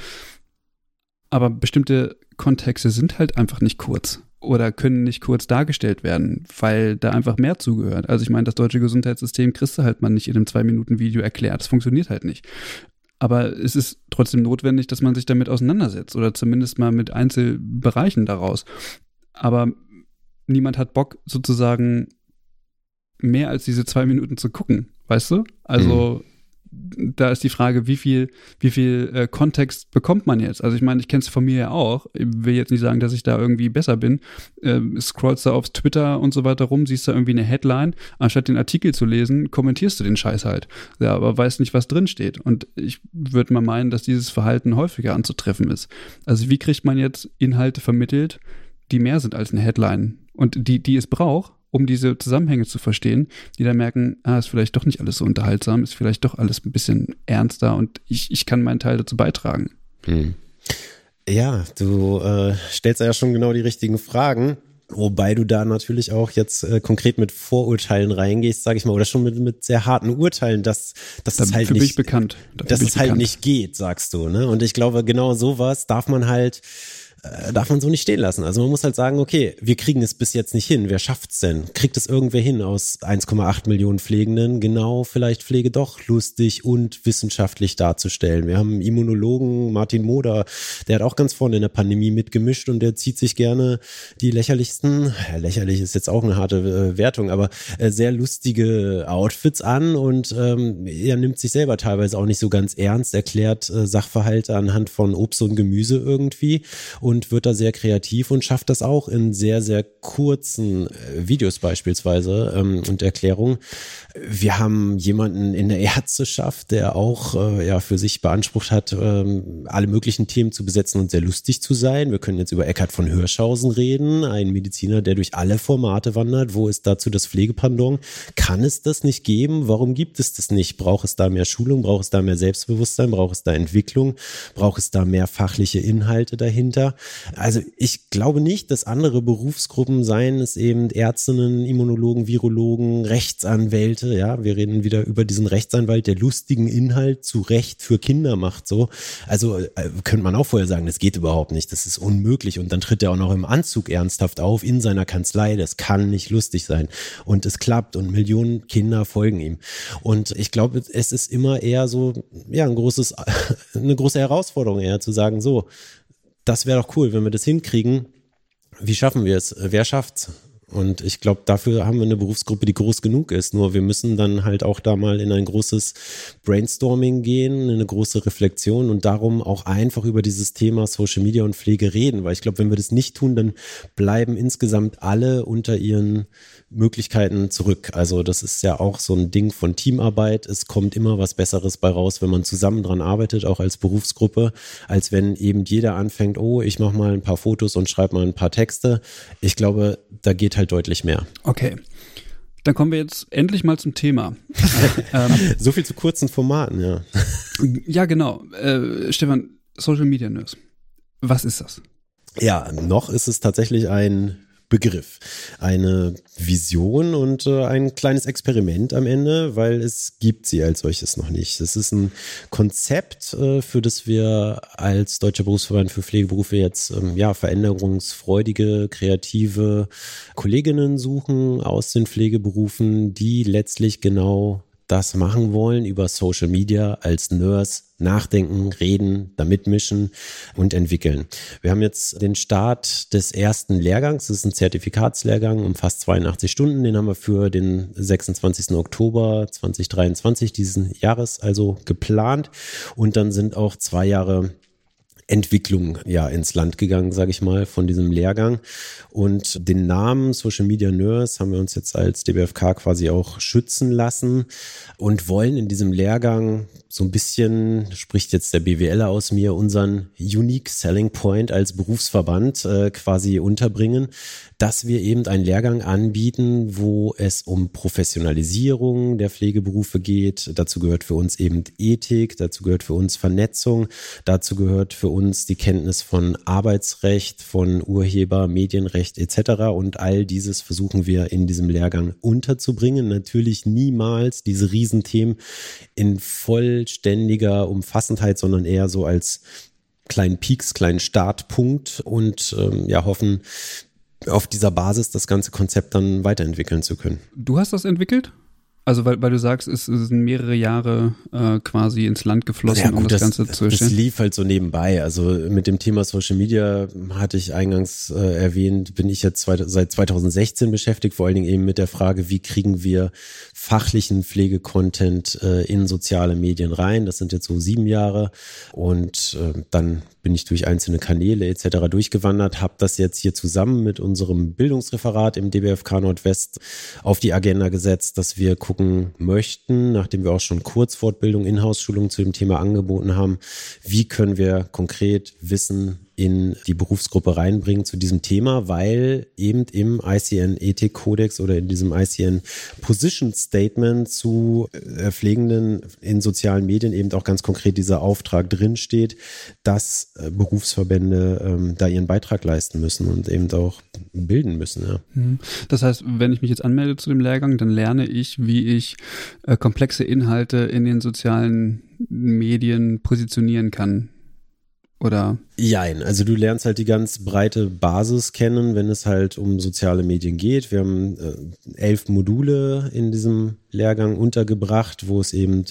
Aber bestimmte Kontexte sind halt einfach nicht kurz oder können nicht kurz dargestellt werden, weil da einfach mehr zugehört. Also ich meine, das deutsche Gesundheitssystem kriegst du halt mal nicht in einem Zwei-Minuten-Video erklärt. Das funktioniert halt nicht. Aber es ist trotzdem notwendig, dass man sich damit auseinandersetzt oder zumindest mal mit Einzelbereichen daraus. Aber niemand hat Bock, sozusagen mehr als diese zwei Minuten zu gucken, weißt du? Also mhm da ist die Frage, wie viel, wie viel äh, Kontext bekommt man jetzt? Also ich meine, ich kenne es von mir ja auch. Ich will jetzt nicht sagen, dass ich da irgendwie besser bin. Ähm, scrollst da aufs Twitter und so weiter rum, siehst da irgendwie eine Headline, anstatt den Artikel zu lesen, kommentierst du den Scheiß halt. Ja, aber weißt nicht, was drin steht. Und ich würde mal meinen, dass dieses Verhalten häufiger anzutreffen ist. Also wie kriegt man jetzt Inhalte vermittelt, die mehr sind als eine Headline und die, die es braucht, um diese Zusammenhänge zu verstehen, die dann merken, ah, ist vielleicht doch nicht alles so unterhaltsam, ist vielleicht doch alles ein bisschen ernster und ich, ich kann meinen Teil dazu beitragen. Hm. Ja, du äh, stellst ja schon genau die richtigen Fragen. Wobei du da natürlich auch jetzt äh, konkret mit Vorurteilen reingehst, sage ich mal, oder schon mit, mit sehr harten Urteilen, dass, dass es halt nicht, bekannt. dass es halt nicht geht, sagst du. Ne? Und ich glaube, genau sowas darf man halt darf man so nicht stehen lassen. Also man muss halt sagen, okay, wir kriegen es bis jetzt nicht hin. Wer schafft's denn? Kriegt es irgendwer hin aus 1,8 Millionen Pflegenden, genau vielleicht Pflege doch lustig und wissenschaftlich darzustellen? Wir haben einen Immunologen, Martin Moder, der hat auch ganz vorne in der Pandemie mitgemischt und der zieht sich gerne die lächerlichsten, ja, lächerlich ist jetzt auch eine harte äh, Wertung, aber äh, sehr lustige Outfits an und ähm, er nimmt sich selber teilweise auch nicht so ganz ernst, erklärt äh, Sachverhalte anhand von Obst und Gemüse irgendwie und wird da sehr kreativ und schafft das auch in sehr, sehr kurzen äh, Videos beispielsweise ähm, und Erklärungen. Wir haben jemanden in der Ärzteschaft, der auch äh, ja für sich beansprucht hat, ähm, alle möglichen Themen zu besetzen und sehr lustig zu sein. Wir können jetzt über Eckhard von Hirschhausen reden, ein Mediziner, der durch alle Formate wandert. Wo ist dazu das Pflegepandon? Kann es das nicht geben? Warum gibt es das nicht? Braucht es da mehr Schulung? Braucht es da mehr Selbstbewusstsein? Braucht es da Entwicklung? Braucht es da mehr fachliche Inhalte dahinter? Also ich glaube nicht, dass andere Berufsgruppen, seien es eben Ärztinnen, Immunologen, Virologen, Rechtsanwälte, ja, wir reden wieder über diesen Rechtsanwalt, der lustigen Inhalt zu Recht für Kinder macht, so. Also äh, könnte man auch vorher sagen, das geht überhaupt nicht, das ist unmöglich. Und dann tritt er auch noch im Anzug ernsthaft auf in seiner Kanzlei, das kann nicht lustig sein. Und es klappt und Millionen Kinder folgen ihm. Und ich glaube, es ist immer eher so, ja, ein großes, <laughs> eine große Herausforderung eher zu sagen, so, das wäre doch cool, wenn wir das hinkriegen. Wie schaffen wir es? Wer schafft's? Und ich glaube, dafür haben wir eine Berufsgruppe, die groß genug ist. Nur wir müssen dann halt auch da mal in ein großes Brainstorming gehen, in eine große Reflexion und darum auch einfach über dieses Thema Social Media und Pflege reden. Weil ich glaube, wenn wir das nicht tun, dann bleiben insgesamt alle unter ihren Möglichkeiten zurück. Also das ist ja auch so ein Ding von Teamarbeit. Es kommt immer was Besseres bei raus, wenn man zusammen dran arbeitet, auch als Berufsgruppe, als wenn eben jeder anfängt, oh, ich mache mal ein paar Fotos und schreibe mal ein paar Texte. Ich glaube, da geht halt deutlich mehr. Okay. Dann kommen wir jetzt endlich mal zum Thema. <laughs> ähm, so viel zu kurzen Formaten, ja. Ja, genau. Äh, Stefan, Social Media Nurse. Was ist das? Ja, noch ist es tatsächlich ein Begriff, eine Vision und äh, ein kleines Experiment am Ende, weil es gibt sie als solches noch nicht. Es ist ein Konzept, äh, für das wir als Deutscher Berufsverband für Pflegeberufe jetzt ähm, ja veränderungsfreudige, kreative Kolleginnen suchen aus den Pflegeberufen, die letztlich genau das machen wollen über Social Media als Nurse nachdenken, reden, da mitmischen und entwickeln. Wir haben jetzt den Start des ersten Lehrgangs. Das ist ein Zertifikatslehrgang um fast 82 Stunden. Den haben wir für den 26. Oktober 2023 diesen Jahres also geplant. Und dann sind auch zwei Jahre Entwicklung ja ins Land gegangen, sage ich mal, von diesem Lehrgang. Und den Namen Social Media Nurse haben wir uns jetzt als DBFK quasi auch schützen lassen und wollen in diesem Lehrgang so ein bisschen, spricht jetzt der BWLer aus mir, unseren Unique Selling Point als Berufsverband äh, quasi unterbringen, dass wir eben einen Lehrgang anbieten, wo es um Professionalisierung der Pflegeberufe geht. Dazu gehört für uns eben Ethik, dazu gehört für uns Vernetzung, dazu gehört für uns die Kenntnis von Arbeitsrecht, von Urheber, Medienrecht etc. Und all dieses versuchen wir in diesem Lehrgang unterzubringen. Natürlich niemals diese Riesenthemen in vollständiger Umfassendheit, sondern eher so als kleinen Peaks, kleinen Startpunkt und ähm, ja hoffen, auf dieser Basis das ganze Konzept dann weiterentwickeln zu können. Du hast das entwickelt? Also weil, weil du sagst, es, sind mehrere Jahre äh, quasi ins Land geflossen, ja, gut, um das, das, Ganze zu erstellen. Das lief halt so nebenbei. Also mit dem Thema Social Media hatte ich eingangs äh, erwähnt, bin ich jetzt zwei, seit 2016 beschäftigt, vor allen Dingen eben mit der Frage, wie kriegen wir fachlichen Pflegecontent äh, in soziale Medien rein. Das sind jetzt so sieben Jahre und äh, dann bin ich durch einzelne Kanäle etc. durchgewandert, habe das jetzt hier zusammen mit unserem Bildungsreferat im DBFK Nordwest auf die Agenda gesetzt, dass wir gucken möchten, nachdem wir auch schon Kurzfortbildung, Inhouse-Schulung zu dem Thema angeboten haben, wie können wir konkret Wissen in die Berufsgruppe reinbringen zu diesem Thema, weil eben im ICN Ethik Kodex oder in diesem ICN Position Statement zu äh, Pflegenden in sozialen Medien eben auch ganz konkret dieser Auftrag drinsteht, dass äh, Berufsverbände ähm, da ihren Beitrag leisten müssen und eben auch bilden müssen. Ja. Mhm. Das heißt, wenn ich mich jetzt anmelde zu dem Lehrgang, dann lerne ich, wie ich äh, komplexe Inhalte in den sozialen Medien positionieren kann Oder? Jein, also du lernst halt die ganz breite Basis kennen, wenn es halt um soziale Medien geht. Wir haben äh, elf Module in diesem Lehrgang untergebracht, wo es eben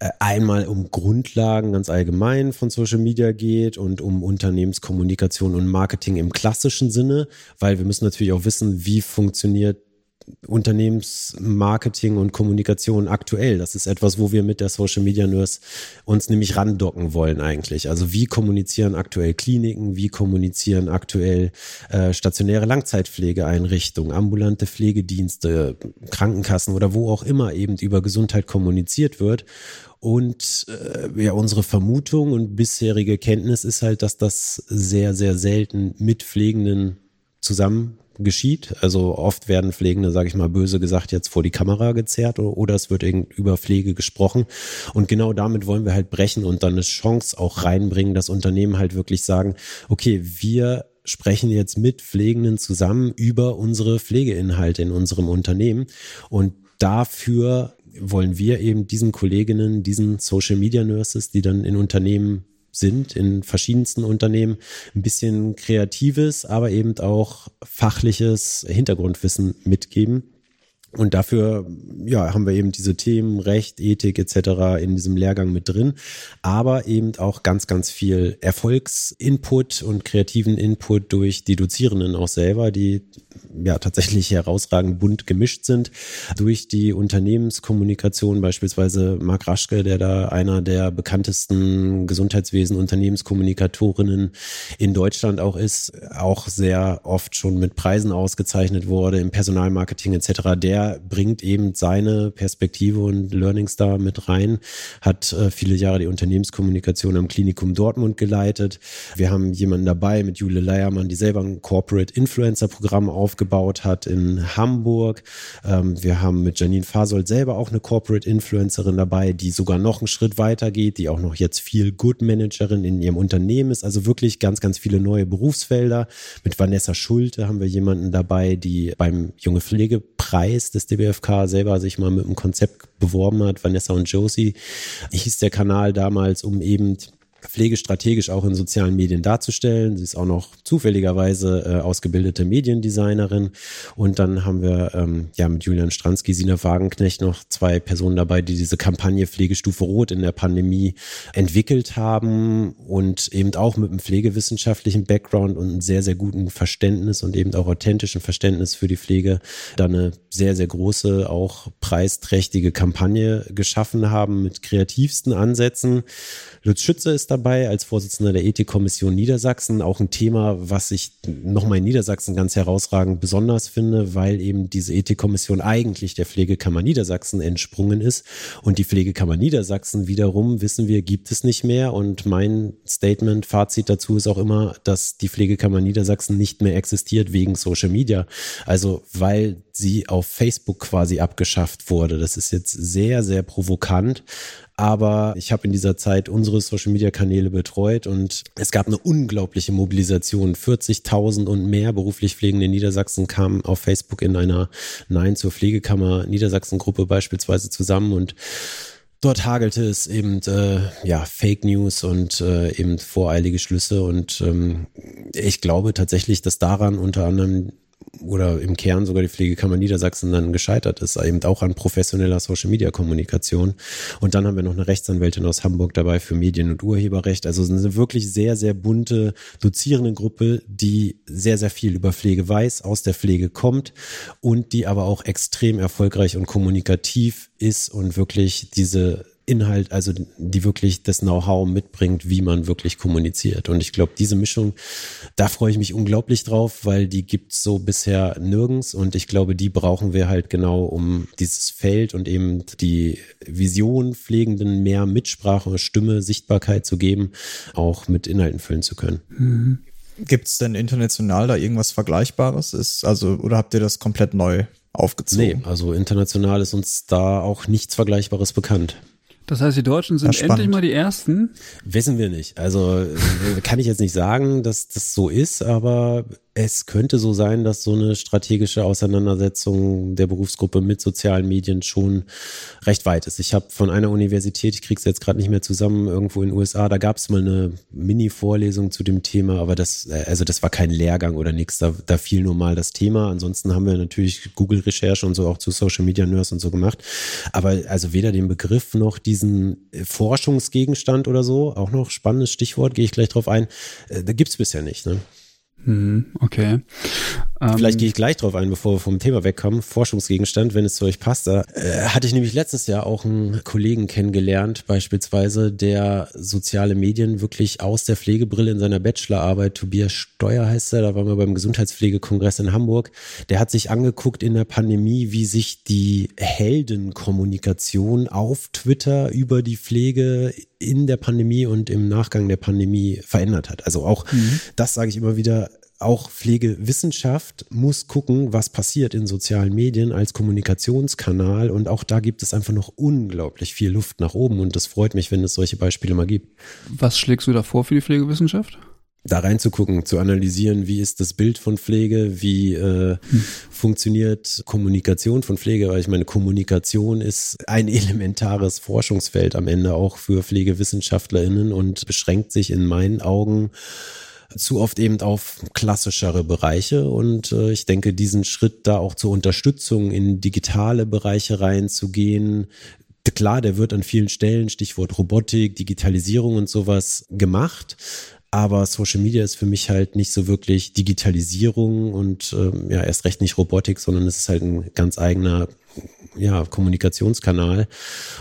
äh, einmal um Grundlagen ganz allgemein von Social Media geht und um Unternehmenskommunikation und Marketing im klassischen Sinne, weil wir müssen natürlich auch wissen, wie funktioniert Unternehmensmarketing und Kommunikation aktuell. Das ist etwas, wo wir mit der Social Media Nurse uns nämlich randocken wollen eigentlich. Also wie kommunizieren aktuell Kliniken, wie kommunizieren aktuell äh, stationäre Langzeitpflegeeinrichtungen, ambulante Pflegedienste, Krankenkassen oder wo auch immer eben über Gesundheit kommuniziert wird. Und äh, ja, unsere Vermutung und bisherige Kenntnis ist halt, dass das sehr, sehr selten mit Pflegenden zusammen geschieht. Also oft werden Pflegende, sage ich mal böse gesagt, jetzt vor die Kamera gezerrt oder, oder es wird über Pflege gesprochen. Und genau damit wollen wir halt brechen und dann eine Chance auch reinbringen, dass Unternehmen halt wirklich sagen, okay, wir sprechen jetzt mit Pflegenden zusammen über unsere Pflegeinhalte in unserem Unternehmen und dafür wollen wir eben diesen Kolleginnen, diesen Social Media Nurses, die dann in Unternehmen sind in verschiedensten Unternehmen, ein bisschen kreatives, aber eben auch fachliches Hintergrundwissen mitgeben. Und dafür ja, haben wir eben diese Themen Recht, Ethik etc. in diesem Lehrgang mit drin, aber eben auch ganz, ganz viel Erfolgsinput und kreativen Input durch die Dozierenden auch selber, die ja tatsächlich herausragend bunt gemischt sind durch die Unternehmenskommunikation, beispielsweise Marc Raschke, der da einer der bekanntesten Gesundheitswesen Unternehmenskommunikatorinnen in Deutschland auch ist, auch sehr oft schon mit Preisen ausgezeichnet wurde im Personalmarketing etc. Der bringt eben seine Perspektive und Learnings da mit rein, hat äh, viele Jahre die Unternehmenskommunikation am Klinikum Dortmund geleitet. Wir haben jemanden dabei mit Jule Leiermann, die selber ein Corporate Influencer Programm aufgebaut aufgebaut hat in Hamburg. Ähm, wir haben mit Janine Fasold selber auch eine Corporate Influencerin dabei, die sogar noch einen Schritt weiter geht, die auch noch jetzt viel Good Managerin in ihrem Unternehmen ist. Also wirklich ganz, ganz viele neue Berufsfelder. Mit Vanessa Schulte haben wir jemanden dabei, die beim Junge Pflegepreis des DBFK selber sich mal mit einem Konzept beworben hat. Vanessa und Josie hieß der Kanal damals, um eben pflegestrategisch auch in sozialen Medien darzustellen. Sie ist auch noch zufälligerweise äh, ausgebildete Mediendesignerin. Und dann haben wir ähm, ja mit Julian Stransky, Sina Wagenknecht noch zwei Personen dabei, die diese Kampagne Pflegestufe Rot in der Pandemie entwickelt haben und eben auch mit einem pflegewissenschaftlichen Background und einem sehr, sehr guten Verständnis und eben auch authentischen Verständnis für die Pflege dann eine sehr, sehr große, auch preisträchtige Kampagne geschaffen haben mit kreativsten Ansätzen. Lutz Schütze ist dabei als Vorsitzender der Ethikkommission Niedersachsen. Auch ein Thema, was ich nochmal in Niedersachsen ganz herausragend besonders finde, weil eben diese Ethikkommission eigentlich der Pflegekammer Niedersachsen entsprungen ist. Und die Pflegekammer Niedersachsen wiederum, wissen wir, gibt es nicht mehr. Und mein Statement, Fazit dazu ist auch immer, dass die Pflegekammer Niedersachsen nicht mehr existiert wegen Social Media. Also weil sie auf Facebook quasi abgeschafft wurde. Das ist jetzt sehr, sehr provokant. Aber ich habe in dieser Zeit unsere Social-Media-Kanäle betreut und es gab eine unglaubliche Mobilisation. 40.000 und mehr beruflich Pflegende in Niedersachsen kamen auf Facebook in einer Nein zur Pflegekammer Niedersachsen-Gruppe beispielsweise zusammen und dort hagelte es eben äh, ja Fake News und äh, eben voreilige Schlüsse und ähm, ich glaube tatsächlich, dass daran unter anderem oder im Kern sogar die Pflegekammer Niedersachsen dann gescheitert ist, eben auch an professioneller Social Media Kommunikation. Und dann haben wir noch eine Rechtsanwältin aus Hamburg dabei für Medien- und Urheberrecht. Also eine wirklich sehr, sehr bunte dozierende Gruppe, die sehr, sehr viel über Pflege weiß, aus der Pflege kommt und die aber auch extrem erfolgreich und kommunikativ ist und wirklich diese Inhalt, also die wirklich das Know-how mitbringt, wie man wirklich kommuniziert. Und ich glaube, diese Mischung, da freue ich mich unglaublich drauf, weil die gibt's so bisher nirgends. Und ich glaube, die brauchen wir halt genau, um dieses Feld und eben die Vision pflegenden mehr Mitsprache, Stimme, Sichtbarkeit zu geben, auch mit Inhalten füllen zu können. Mhm. Gibt es denn international da irgendwas Vergleichbares? Ist also oder habt ihr das komplett neu aufgezogen? Nee, also international ist uns da auch nichts Vergleichbares bekannt. Das heißt, die Deutschen sind endlich mal die Ersten? Wissen wir nicht. Also kann ich jetzt nicht sagen, dass das so ist, aber es könnte so sein, dass so eine strategische Auseinandersetzung der Berufsgruppe mit sozialen Medien schon recht weit ist. Ich habe von einer Universität, ich kriege es jetzt gerade nicht mehr zusammen, irgendwo in den USA, da gab es mal eine Mini-Vorlesung zu dem Thema, aber das, äh, also das war kein Lehrgang oder nichts, da, da fiel nur mal das Thema. Ansonsten haben wir natürlich Google-Recherche und so auch zu Social Media Nurse und so gemacht. Aber also weder den Begriff noch diesen Forschungsgegenstand oder so, auch noch spannendes Stichwort, gehe ich gleich drauf ein, äh, da gibt's bisher nicht. Ne? Hm, okay. Vielleicht ähm, gehe ich gleich drauf ein, bevor wir vom Thema wegkommen. Forschungsgegenstand, wenn es zu euch passt. Da äh, hatte ich nämlich letztes Jahr auch einen Kollegen kennengelernt, beispielsweise, der soziale Medien wirklich aus der Pflegebrille in seiner Bachelorarbeit, Tobias Steuer heißt er, da waren wir beim Gesundheitspflegekongress in Hamburg, der hat sich angeguckt in der Pandemie, wie sich die Heldenkommunikation auf Twitter über die Pflege in der Pandemie und im Nachgang der Pandemie verändert hat. Also auch, mhm. das sage ich immer wieder, auch Pflegewissenschaft muss gucken, was passiert in sozialen Medien als Kommunikationskanal. Und auch da gibt es einfach noch unglaublich viel Luft nach oben. Und das freut mich, wenn es solche Beispiele mal gibt. Was schlägst du da vor für die Pflegewissenschaft? da reinzugucken, zu analysieren, wie ist das Bild von Pflege, wie äh, hm. funktioniert Kommunikation von Pflege, weil ich meine, Kommunikation ist ein <laughs> elementares Forschungsfeld am Ende auch für PflegewissenschaftlerInnen und beschränkt sich in meinen Augen zu oft eben auf klassischere Bereiche. Und äh, ich denke, diesen Schritt da auch zur Unterstützung in digitale Bereiche reinzugehen, klar, der wird an vielen Stellen, Stichwort Robotik, Digitalisierung und sowas gemacht. Aber Social Media ist für mich halt nicht so wirklich Digitalisierung und ähm, ja, erst recht nicht Robotik, sondern es ist halt ein ganz eigener ja, Kommunikationskanal.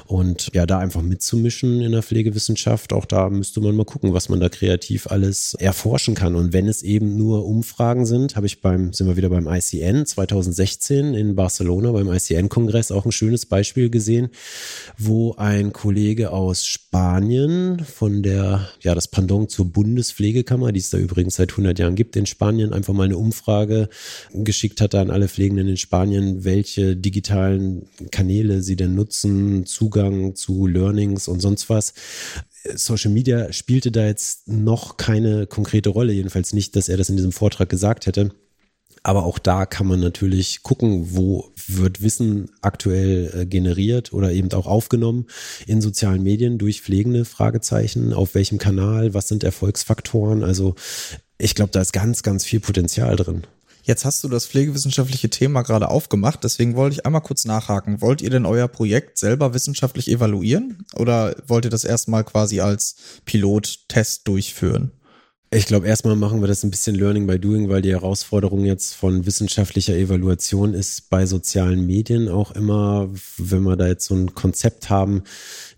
Und ja, da einfach mitzumischen in der Pflegewissenschaft, auch da müsste man mal gucken, was man da kreativ alles erforschen kann. Und wenn es eben nur Umfragen sind, habe ich beim, sind wir wieder beim ICN 2016 in Barcelona beim ICN-Kongress auch ein schönes Beispiel gesehen, wo ein Kollege aus Spanien von der, ja, das Pendant zur Bundespflegekammer, die es da übrigens seit 100 Jahren gibt in Spanien, einfach mal eine Umfrage geschickt hat an alle Pflegenden in Spanien, welche digitalen Kanäle sie denn nutzen, Zugang zu Learnings und sonst was. Social Media spielte da jetzt noch keine konkrete Rolle, jedenfalls nicht, dass er das in diesem Vortrag gesagt hätte. Aber auch da kann man natürlich gucken, wo wird Wissen aktuell äh, generiert oder eben auch aufgenommen in sozialen Medien durch pflegende Fragezeichen, auf welchem Kanal, was sind Erfolgsfaktoren. Also ich glaube, da ist ganz, ganz viel Potenzial drin. Jetzt hast du das pflegewissenschaftliche Thema gerade aufgemacht, deswegen wollte ich einmal kurz nachhaken. Wollt ihr denn euer Projekt selber wissenschaftlich evaluieren oder wollt ihr das erstmal quasi als Pilottest durchführen? Ich glaube, erstmal machen wir das ein bisschen Learning by Doing, weil die Herausforderung jetzt von wissenschaftlicher Evaluation ist bei sozialen Medien auch immer, wenn wir da jetzt so ein Konzept haben,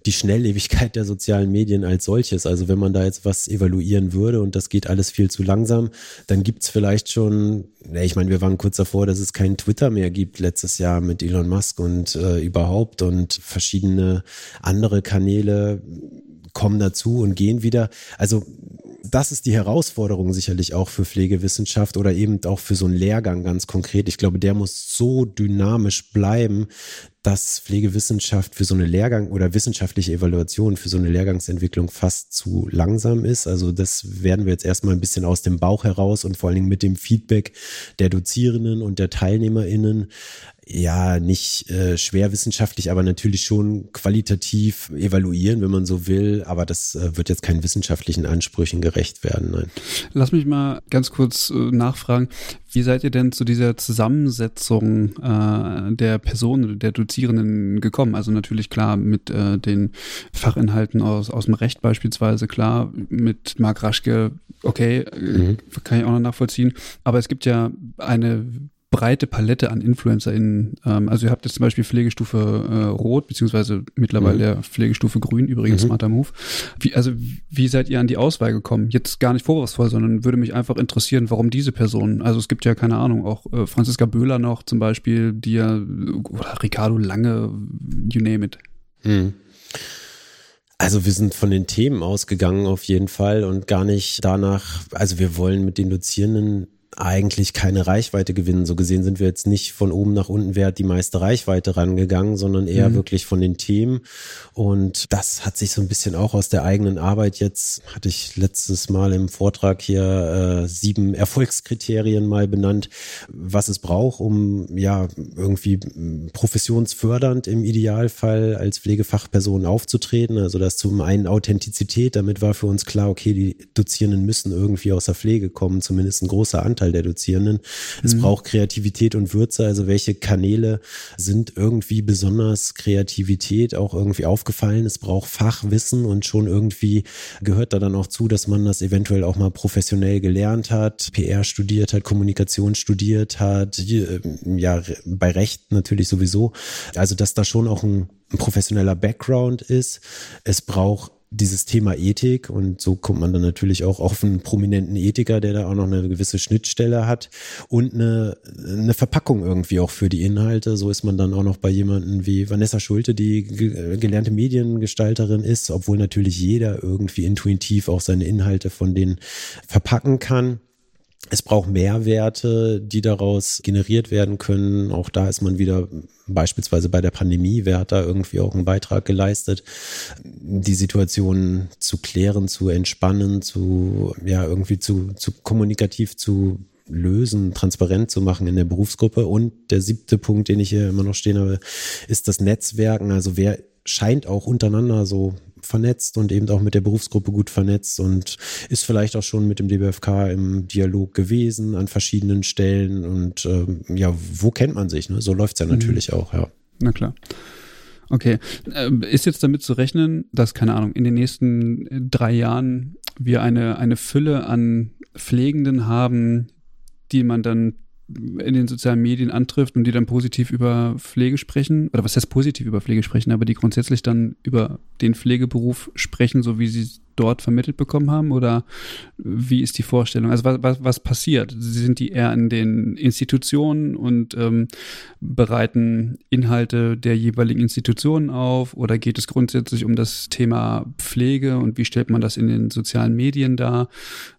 die Schnelllebigkeit der sozialen Medien als solches. Also wenn man da jetzt was evaluieren würde und das geht alles viel zu langsam, dann gibt's vielleicht schon, ich meine, wir waren kurz davor, dass es kein Twitter mehr gibt letztes Jahr mit Elon Musk und äh, überhaupt und verschiedene andere Kanäle kommen dazu und gehen wieder. Also das ist die Herausforderung sicherlich auch für Pflegewissenschaft oder eben auch für so einen Lehrgang ganz konkret. Ich glaube, der muss so dynamisch bleiben, dass Pflegewissenschaft für so eine Lehrgang oder wissenschaftliche Evaluation für so eine Lehrgangsentwicklung fast zu langsam ist. Also das werden wir jetzt erstmal ein bisschen aus dem Bauch heraus und vor allen Dingen mit dem Feedback der Dozierenden und der TeilnehmerInnen ja nicht äh, schwer wissenschaftlich, aber natürlich schon qualitativ evaluieren, wenn man so will. Aber das äh, wird jetzt keinen wissenschaftlichen Ansprüchen gerecht werden. Nein. Lass mich mal ganz kurz äh, nachfragen. Wie seid ihr denn zu dieser Zusammensetzung äh, der Personen, der Dozierenden gekommen? Also natürlich klar mit äh, den Fachinhalten aus, aus dem Recht beispielsweise, klar, mit Marc Raschke, okay, äh, mhm. kann ich auch noch nachvollziehen. Aber es gibt ja eine breite Palette an InfluencerInnen. Ähm, also ihr habt jetzt zum Beispiel Pflegestufe äh, Rot, beziehungsweise mittlerweile mhm. Pflegestufe Grün, übrigens mhm. smarter Move. Wie, also wie seid ihr an die Auswahl gekommen? Jetzt gar nicht vorwurfsvoll, sondern würde mich einfach interessieren, warum diese Personen. Also es gibt ja, keine Ahnung, auch äh, Franziska Böhler noch zum Beispiel, die ja, oder Ricardo Lange, you name it. Mhm. Also wir sind von den Themen ausgegangen auf jeden Fall und gar nicht danach, also wir wollen mit den Dozierenden eigentlich keine Reichweite gewinnen. So gesehen sind wir jetzt nicht von oben nach unten, wer hat die meiste Reichweite rangegangen, sondern eher mhm. wirklich von den Themen. Und das hat sich so ein bisschen auch aus der eigenen Arbeit jetzt, hatte ich letztes Mal im Vortrag hier äh, sieben Erfolgskriterien mal benannt, was es braucht, um ja irgendwie professionsfördernd im Idealfall als Pflegefachperson aufzutreten. Also das zum einen Authentizität, damit war für uns klar, okay, die Dozierenden müssen irgendwie aus der Pflege kommen, zumindest ein großer Anteil der Dozierenden. Es mhm. braucht Kreativität und Würze, also welche Kanäle sind irgendwie besonders Kreativität auch irgendwie aufgefallen. Es braucht Fachwissen und schon irgendwie gehört da dann auch zu, dass man das eventuell auch mal professionell gelernt hat, PR studiert hat, Kommunikation studiert hat, ja, bei Recht natürlich sowieso. Also, dass da schon auch ein, ein professioneller Background ist. Es braucht dieses Thema Ethik und so kommt man dann natürlich auch auf einen prominenten Ethiker, der da auch noch eine gewisse Schnittstelle hat und eine, eine Verpackung irgendwie auch für die Inhalte. So ist man dann auch noch bei jemanden wie Vanessa Schulte, die gelernte Mediengestalterin ist, obwohl natürlich jeder irgendwie intuitiv auch seine Inhalte von denen verpacken kann. Es braucht Mehrwerte, die daraus generiert werden können. Auch da ist man wieder beispielsweise bei der Pandemie. Wer hat da irgendwie auch einen Beitrag geleistet, die Situation zu klären, zu entspannen, zu, ja, irgendwie zu, zu kommunikativ zu lösen, transparent zu machen in der Berufsgruppe. Und der siebte Punkt, den ich hier immer noch stehen habe, ist das Netzwerken. Also wer scheint auch untereinander so vernetzt und eben auch mit der Berufsgruppe gut vernetzt und ist vielleicht auch schon mit dem DBFK im Dialog gewesen an verschiedenen Stellen und ähm, ja, wo kennt man sich? Ne? So läuft's ja mhm. natürlich mhm. auch, ja. Na klar. Okay. Ähm, ist jetzt damit zu rechnen, dass, keine Ahnung, in den nächsten äh, drei Jahren wir eine, eine Fülle an Pflegenden haben, die man dann in den sozialen Medien antrifft und die dann positiv über Pflege sprechen, oder was heißt positiv über Pflege sprechen, aber die grundsätzlich dann über den Pflegeberuf sprechen, so wie sie es dort vermittelt bekommen haben? Oder wie ist die Vorstellung? Also was, was, was passiert? Sind die eher in den Institutionen und ähm, bereiten Inhalte der jeweiligen Institutionen auf? Oder geht es grundsätzlich um das Thema Pflege und wie stellt man das in den sozialen Medien dar?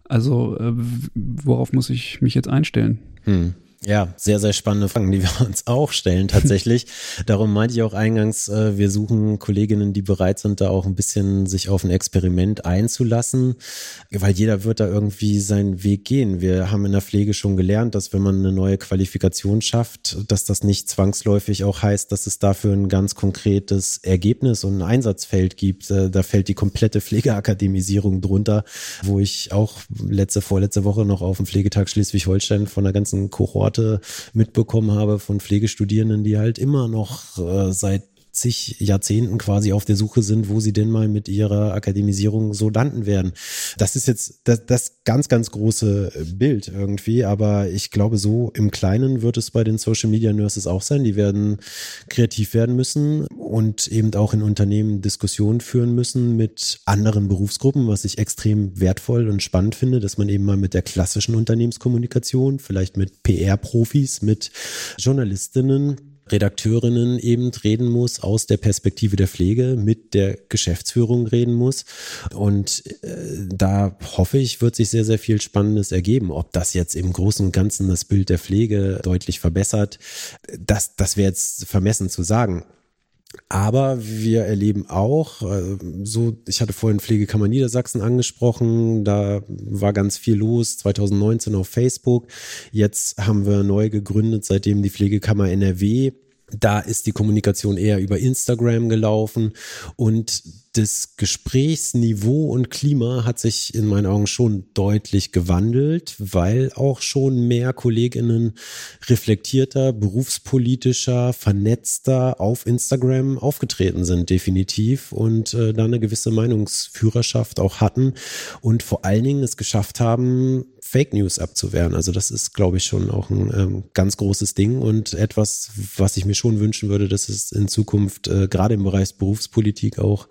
Also äh, worauf muss ich mich jetzt einstellen? Hm. Ja, sehr, sehr spannende Fragen, die wir uns auch stellen tatsächlich. <laughs> Darum meinte ich auch eingangs, äh, wir suchen Kolleginnen, die bereit sind, da auch ein bisschen sich auf ein Experiment einzulassen, weil jeder wird da irgendwie seinen Weg gehen. Wir haben in der Pflege schon gelernt, dass wenn man eine neue Qualifikation schafft, dass das nicht zwangsläufig auch heißt, dass es dafür ein ganz konkretes Ergebnis und ein Einsatzfeld gibt. Äh, da fällt die komplette Pflegeakademisierung drunter, wo ich auch letzte, vorletzte Woche noch auf dem Pflegetag Schleswig-Holstein von der ganzen Kohorte Reporte mitbekommen habe von Pflegestudierenden, die halt immer noch äh, seit zig Jahrzehnten quasi auf der Suche sind, wo sie denn mal mit ihrer Akademisierung so landen werden. Das ist jetzt das, das ganz, ganz große Bild irgendwie, aber ich glaube, so im Kleinen wird es bei den Social Media Nurses auch sein. Die werden kreativ werden müssen und eben auch in Unternehmen Diskussionen führen müssen mit anderen Berufsgruppen, was ich extrem wertvoll und spannend finde, dass man eben mal mit der klassischen Unternehmenskommunikation, vielleicht mit PR-Profis, mit Journalistinnen, Redakteurinnen eben reden muss, aus der Perspektive der Pflege, mit der Geschäftsführung reden muss. Und äh, da hoffe ich, wird sich sehr, sehr viel Spannendes ergeben. Ob das jetzt im Großen und Ganzen das Bild der Pflege deutlich verbessert, das, das wäre jetzt vermessen zu sagen. Aber wir erleben auch, äh, so, ich hatte vorhin Pflegekammer Niedersachsen angesprochen, da war ganz viel los, 2019 auf Facebook. Jetzt haben wir neu gegründet, seitdem die Pflegekammer NRW da ist die Kommunikation eher über Instagram gelaufen und das Gesprächsniveau und Klima hat sich in meinen Augen schon deutlich gewandelt, weil auch schon mehr Kolleginnen reflektierter, berufspolitischer, vernetzter auf Instagram aufgetreten sind, definitiv, und äh, da eine gewisse Meinungsführerschaft auch hatten und vor allen Dingen es geschafft haben, Fake News abzuwehren. Also das ist, glaube ich, schon auch ein ähm, ganz großes Ding und etwas, was ich mir schon wünschen würde, dass es in Zukunft äh, gerade im Bereich Berufspolitik auch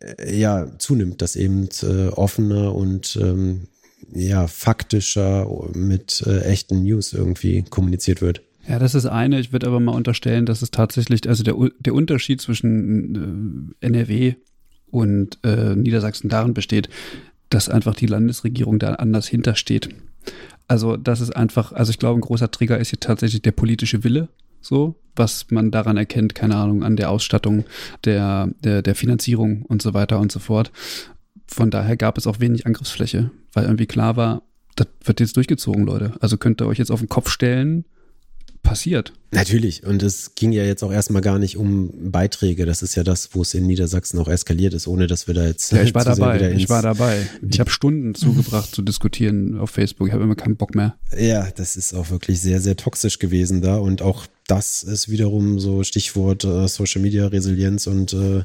äh, ja zunimmt, dass eben äh, offener und ähm, ja faktischer mit äh, echten News irgendwie kommuniziert wird. Ja, das ist eine. Ich würde aber mal unterstellen, dass es tatsächlich, also der, der Unterschied zwischen äh, NRW und äh, Niedersachsen darin besteht, dass einfach die Landesregierung da anders hintersteht. Also das ist einfach, also ich glaube, ein großer Trigger ist hier tatsächlich der politische Wille, so, was man daran erkennt, keine Ahnung, an der Ausstattung, der, der, der Finanzierung und so weiter und so fort. Von daher gab es auch wenig Angriffsfläche, weil irgendwie klar war, das wird jetzt durchgezogen, Leute. Also könnt ihr euch jetzt auf den Kopf stellen passiert. Natürlich. Und es ging ja jetzt auch erstmal gar nicht um Beiträge. Das ist ja das, wo es in Niedersachsen auch eskaliert ist, ohne dass wir da jetzt. Ja, ich war dabei. Ich war dabei. Ich habe Stunden zugebracht zu diskutieren auf Facebook. Ich habe immer keinen Bock mehr. Ja, das ist auch wirklich sehr, sehr toxisch gewesen da. Und auch das ist wiederum so Stichwort äh, Social Media Resilienz und äh,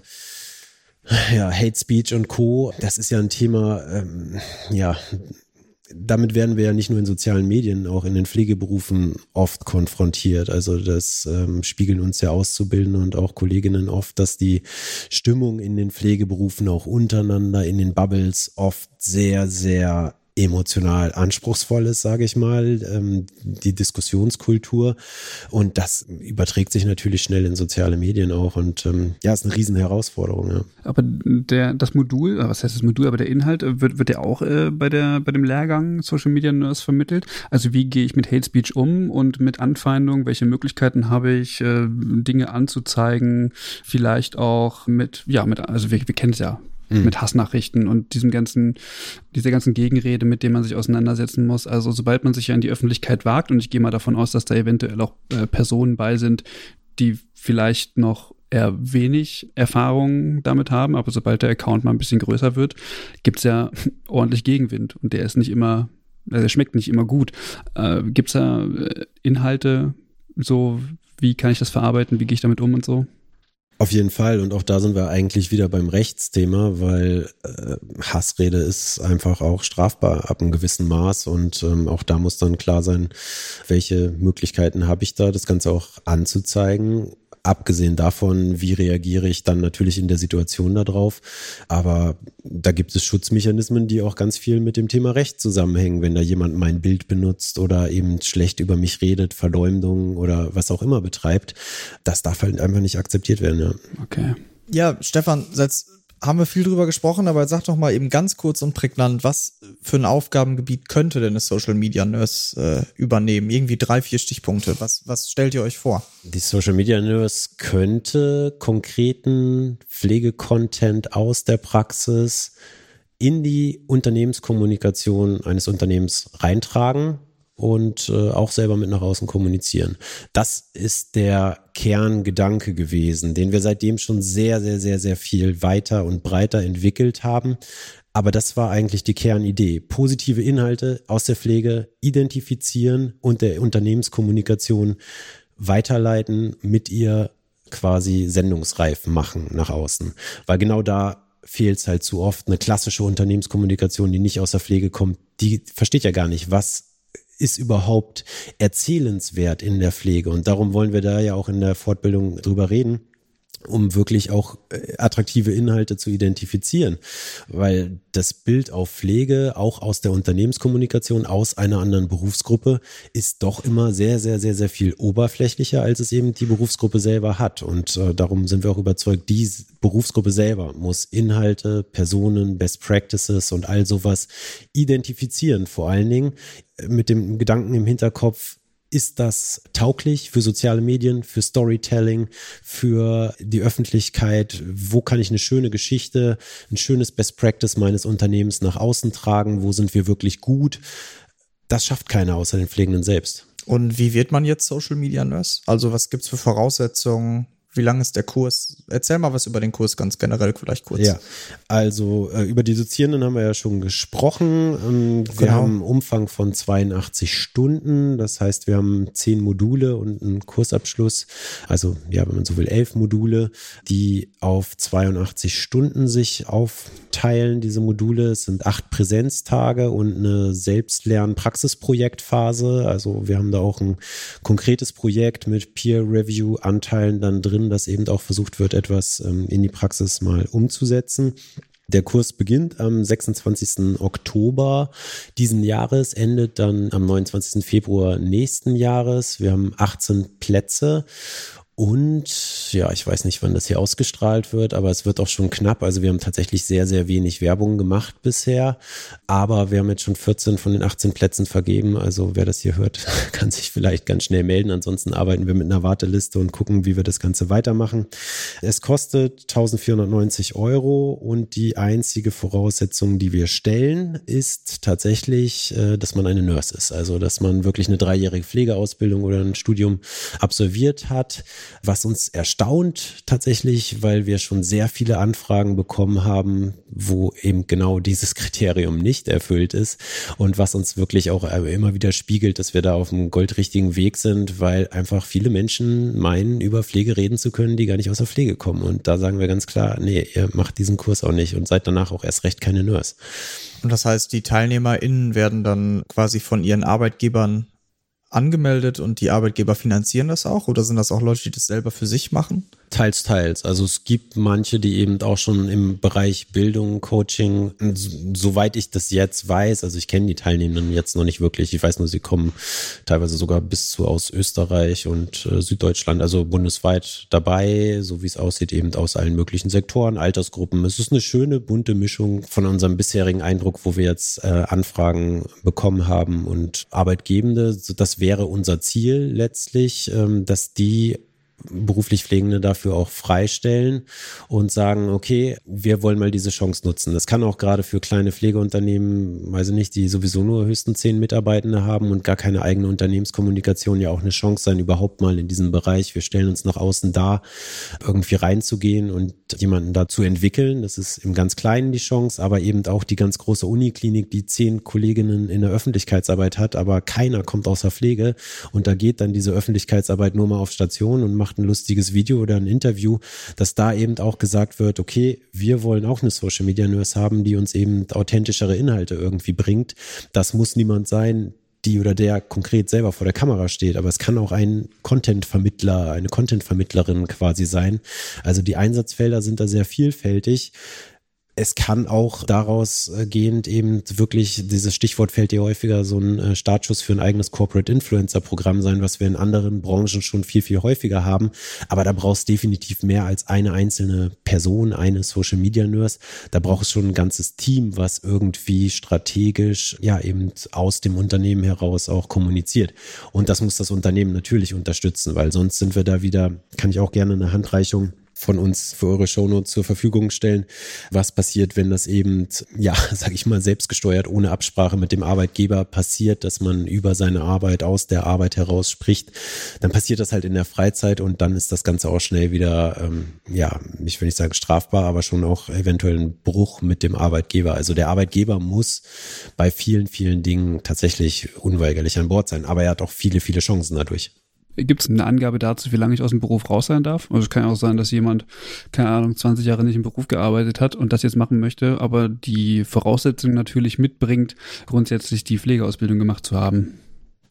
ja, Hate Speech und Co. Das ist ja ein Thema, ähm, ja, damit werden wir ja nicht nur in sozialen Medien, auch in den Pflegeberufen oft konfrontiert. Also das ähm, spiegeln uns ja Auszubildende und auch Kolleginnen oft, dass die Stimmung in den Pflegeberufen auch untereinander in den Bubbles oft sehr, sehr emotional anspruchsvoll ist, sage ich mal, ähm, die Diskussionskultur. Und das überträgt sich natürlich schnell in soziale Medien auch. Und ähm, ja, ist eine riesen Herausforderung. Ja. Aber der, das Modul, was heißt das Modul, aber der Inhalt, äh, wird, wird der auch äh, bei, der, bei dem Lehrgang Social Media Nurse vermittelt? Also wie gehe ich mit Hate Speech um und mit Anfeindung? Welche Möglichkeiten habe ich, äh, Dinge anzuzeigen? Vielleicht auch mit, ja, mit, also wir, wir kennen es ja, mhm. mit Hassnachrichten und diesem ganzen, dieser ganzen Gegenrede, mit dem man sich auseinandersetzen muss. Also sobald man sich ja in die Öffentlichkeit wagt, und ich gehe mal davon aus, dass da eventuell auch äh, Personen bei sind, die vielleicht noch eher wenig Erfahrung damit haben, aber sobald der Account mal ein bisschen größer wird, gibt's ja <laughs> ordentlich Gegenwind und der ist nicht immer, also der schmeckt nicht immer gut. Äh, gibt's da äh, Inhalte, so wie kann ich das verarbeiten, wie gehe ich damit um und so? Auf jeden Fall. Und auch da sind wir eigentlich wieder beim Rechtsthema, weil äh, Hassrede ist einfach auch strafbar ab einem gewissen Maß. Und ähm, auch da muss dann klar sein, welche Möglichkeiten habe ich da, das Ganze auch anzuzeigen Abgesehen davon, wie reagiere ich dann natürlich in der Situation darauf. Aber da gibt es Schutzmechanismen, die auch ganz viel mit dem Thema Recht zusammenhängen. Wenn da jemand mein Bild benutzt oder eben schlecht über mich redet, Verleumdung oder was auch immer betreibt, das darf halt einfach nicht akzeptiert werden. Ja. Okay. Ja, Stefan, setz haben wir viel drüber gesprochen, aber sag doch mal eben ganz kurz und prägnant, was für ein Aufgabengebiet könnte denn eine Social Media Nurse äh, übernehmen? Irgendwie drei, vier Stichpunkte. Was, was stellt ihr euch vor? Die Social Media Nurse könnte konkreten Pflegecontent aus der Praxis in die Unternehmenskommunikation eines Unternehmens reintragen und äh, auch selber mit nach außen kommunizieren. Das ist der Kerngedanke gewesen, den wir seitdem schon sehr, sehr, sehr, sehr viel weiter und breiter entwickelt haben. Aber das war eigentlich die Kernidee. Positive Inhalte aus der Pflege identifizieren und der Unternehmenskommunikation weiterleiten, mit ihr quasi sendungsreif machen nach außen. Weil genau da fehlt es halt zu oft. Eine klassische Unternehmenskommunikation, die nicht aus der Pflege kommt, die versteht ja gar nicht, was ist überhaupt erzählenswert in der Pflege? Und darum wollen wir da ja auch in der Fortbildung drüber reden um wirklich auch äh, attraktive Inhalte zu identifizieren, weil das Bild auf Pflege auch aus der Unternehmenskommunikation aus einer anderen Berufsgruppe ist doch immer sehr sehr sehr sehr viel oberflächlicher als es eben die Berufsgruppe selber hat. Und äh, darum sind wir auch überzeugt, die Berufsgruppe selber muss Inhalte, Personen, Best Practices und all sowas identifizieren, vor allen Dingen mit dem Gedanken im Hinterkopf, ist das tauglich für soziale Medien, für Storytelling, für die Öffentlichkeit? Wo kann ich eine schöne Geschichte, ein schönes Best Practice meines Unternehmens nach außen tragen? Wo sind wir wirklich gut? Das schafft keiner außer den Pflegenden selbst. Und wie wird man jetzt Social Media Nurse? Also was gibt's für Voraussetzungen? Wie lang ist der Kurs? Erzähl mal was über den Kurs ganz generell vielleicht kurz. Ja, also äh, über die Dozierenden haben wir ja schon gesprochen. Ähm, wir genau. haben einen Umfang von 82 Stunden. Das heißt, wir haben zehn Module und einen Kursabschluss. Also ja, wenn man so will, elf Module, die auf 82 Stunden sich aufteilen. Diese Module es sind acht Präsenztage und eine Selbstlern-Praxisprojektphase. Also wir haben da auch ein konkretes Projekt mit Peer-Review-Anteilen dann drin dass eben auch versucht wird, etwas ähm, in die Praxis mal umzusetzen. Der Kurs beginnt am 26. Oktober diesen Jahres, endet dann am 29. Februar nächsten Jahres. Wir haben 18 Plätze Und ja, ich weiß nicht, wann das hier ausgestrahlt wird, aber es wird auch schon knapp. Also wir haben tatsächlich sehr, sehr wenig Werbung gemacht bisher. Aber wir haben jetzt schon 14 von den 18 Plätzen vergeben. Also wer das hier hört, <laughs> kann sich vielleicht ganz schnell melden. Ansonsten arbeiten wir mit einer Warteliste und gucken, wie wir das Ganze weitermachen. Es kostet 1490 Euro und die einzige Voraussetzung, die wir stellen, ist tatsächlich, äh, dass man eine Nurse ist. Also dass man wirklich eine dreijährige Pflegeausbildung oder ein Studium absolviert hat was uns erstaunt tatsächlich, weil wir schon sehr viele Anfragen bekommen haben, wo eben genau dieses Kriterium nicht erfüllt ist und was uns wirklich auch äh, immer wieder spiegelt, dass wir da auf einem goldrichtigen Weg sind, weil einfach viele Menschen meinen, über Pflege reden zu können, die gar nicht aus der Pflege kommen. Und da sagen wir ganz klar, nee, ihr macht diesen Kurs auch nicht und seid danach auch erst recht keine Nurse. Und das heißt, die TeilnehmerInnen werden dann quasi von ihren Arbeitgebern angemeldet und die Arbeitgeber finanzieren das auch? Oder sind das auch Leute, die das selber für sich machen? Teils, teils. Also es gibt manche, die eben auch schon im Bereich Bildung, Coaching, soweit ich das jetzt weiß, also ich kenne die Teilnehmenden jetzt noch nicht wirklich. Ich weiß nur, sie kommen teilweise sogar bis zu aus Österreich und äh, Süddeutschland, also bundesweit dabei, so wie es aussieht, eben aus allen möglichen Sektoren, Altersgruppen. Es ist eine schöne, bunte Mischung von unserem bisherigen Eindruck, wo wir jetzt äh, Anfragen bekommen haben und Arbeitgebende. Das wäre unser Ziel letztlich, ähm, dass die beruflich Pflegende dafür auch freistellen und sagen, okay, wir wollen mal diese Chance nutzen. Das kann auch gerade für kleine Pflegeunternehmen, weiß ich nicht, die sowieso nur höchstens zehn Mitarbeitende haben und gar keine eigene Unternehmenskommunikation ja auch eine Chance sein, überhaupt mal in diesem Bereich. Wir stellen uns nach außen da, irgendwie reinzugehen und jemanden dazu entwickeln. Das ist im ganz Kleinen die Chance, aber eben auch die ganz große Uniklinik, die zehn Kolleginnen in der Öffentlichkeitsarbeit hat, aber keiner kommt aus der Pflege und da geht dann diese Öffentlichkeitsarbeit nur mal auf Station und macht macht ein lustiges Video oder ein Interview, dass da eben auch gesagt wird, okay, wir wollen auch eine Social Media Nurse haben, die uns eben authentischere Inhalte irgendwie bringt. Das muss niemand sein, die oder der konkret selber vor der Kamera steht, aber es kann auch ein Content-Vermittler, eine Content-Vermittlerin quasi sein. Also die Einsatzfelder sind da sehr vielfältig es kann auch daraus äh, gehend eben wirklich, dieses Stichwort fällt dir häufiger, so ein äh, Startschuss für ein eigenes Corporate Influencer Programm sein, was wir in anderen Branchen schon viel, viel häufiger haben. Aber da brauchst definitiv mehr als eine einzelne Person, eine Social Media Nurse. Da braucht es schon ein ganzes Team, was irgendwie strategisch, ja, eben aus dem Unternehmen heraus auch kommuniziert. Und das muss das Unternehmen natürlich unterstützen, weil sonst sind wir da wieder, kann ich auch gerne eine Handreichung von uns für eure Shownotes zur Verfügung stellen. Was passiert, wenn das eben, ja, <laughs> sag ich mal, selbstgesteuert, ohne Absprache mit dem Arbeitgeber passiert, dass man über seine Arbeit aus der Arbeit heraus spricht, dann passiert das halt in der Freizeit und dann ist das Ganze auch schnell wieder, ähm, ja, ich will nicht sagen strafbar, aber schon auch eventuell ein Bruch mit dem Arbeitgeber. Also der Arbeitgeber muss bei vielen, vielen Dingen tatsächlich unweigerlich an Bord sein, aber er hat auch viele, viele Chancen dadurch. Gibt es eine Angabe dazu, wie lange ich aus dem Beruf raus sein darf? Also es kann ja auch sein, dass jemand, keine Ahnung, 20 Jahre nicht im Beruf gearbeitet hat und das jetzt machen möchte, aber die Voraussetzung natürlich mitbringt, grundsätzlich die Pflegeausbildung gemacht zu haben.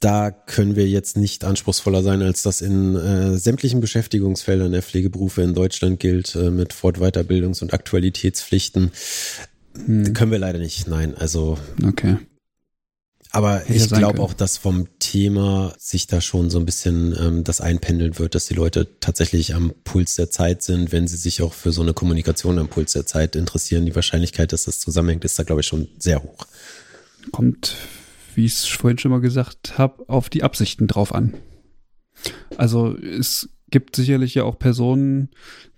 Da können wir jetzt nicht anspruchsvoller sein, als das in äh, sämtlichen Beschäftigungsfeldern der Pflegeberufe in Deutschland gilt, äh, mit Fort-, Weiterbildungs- und Aktualitätspflichten. Hm. Können wir leider nicht, nein. Also okay. Aber ich glaube auch, dass vom Thema sich da schon so ein bisschen ähm, das einpendeln wird, dass die Leute tatsächlich am Puls der Zeit sind, wenn sie sich auch für so eine Kommunikation am Puls der Zeit interessieren. Die Wahrscheinlichkeit, dass das zusammenhängt, ist da, glaube ich, schon sehr hoch. Kommt, wie ich es vorhin schon mal gesagt habe, auf die Absichten drauf an. Also es gibt sicherlich ja auch Personen,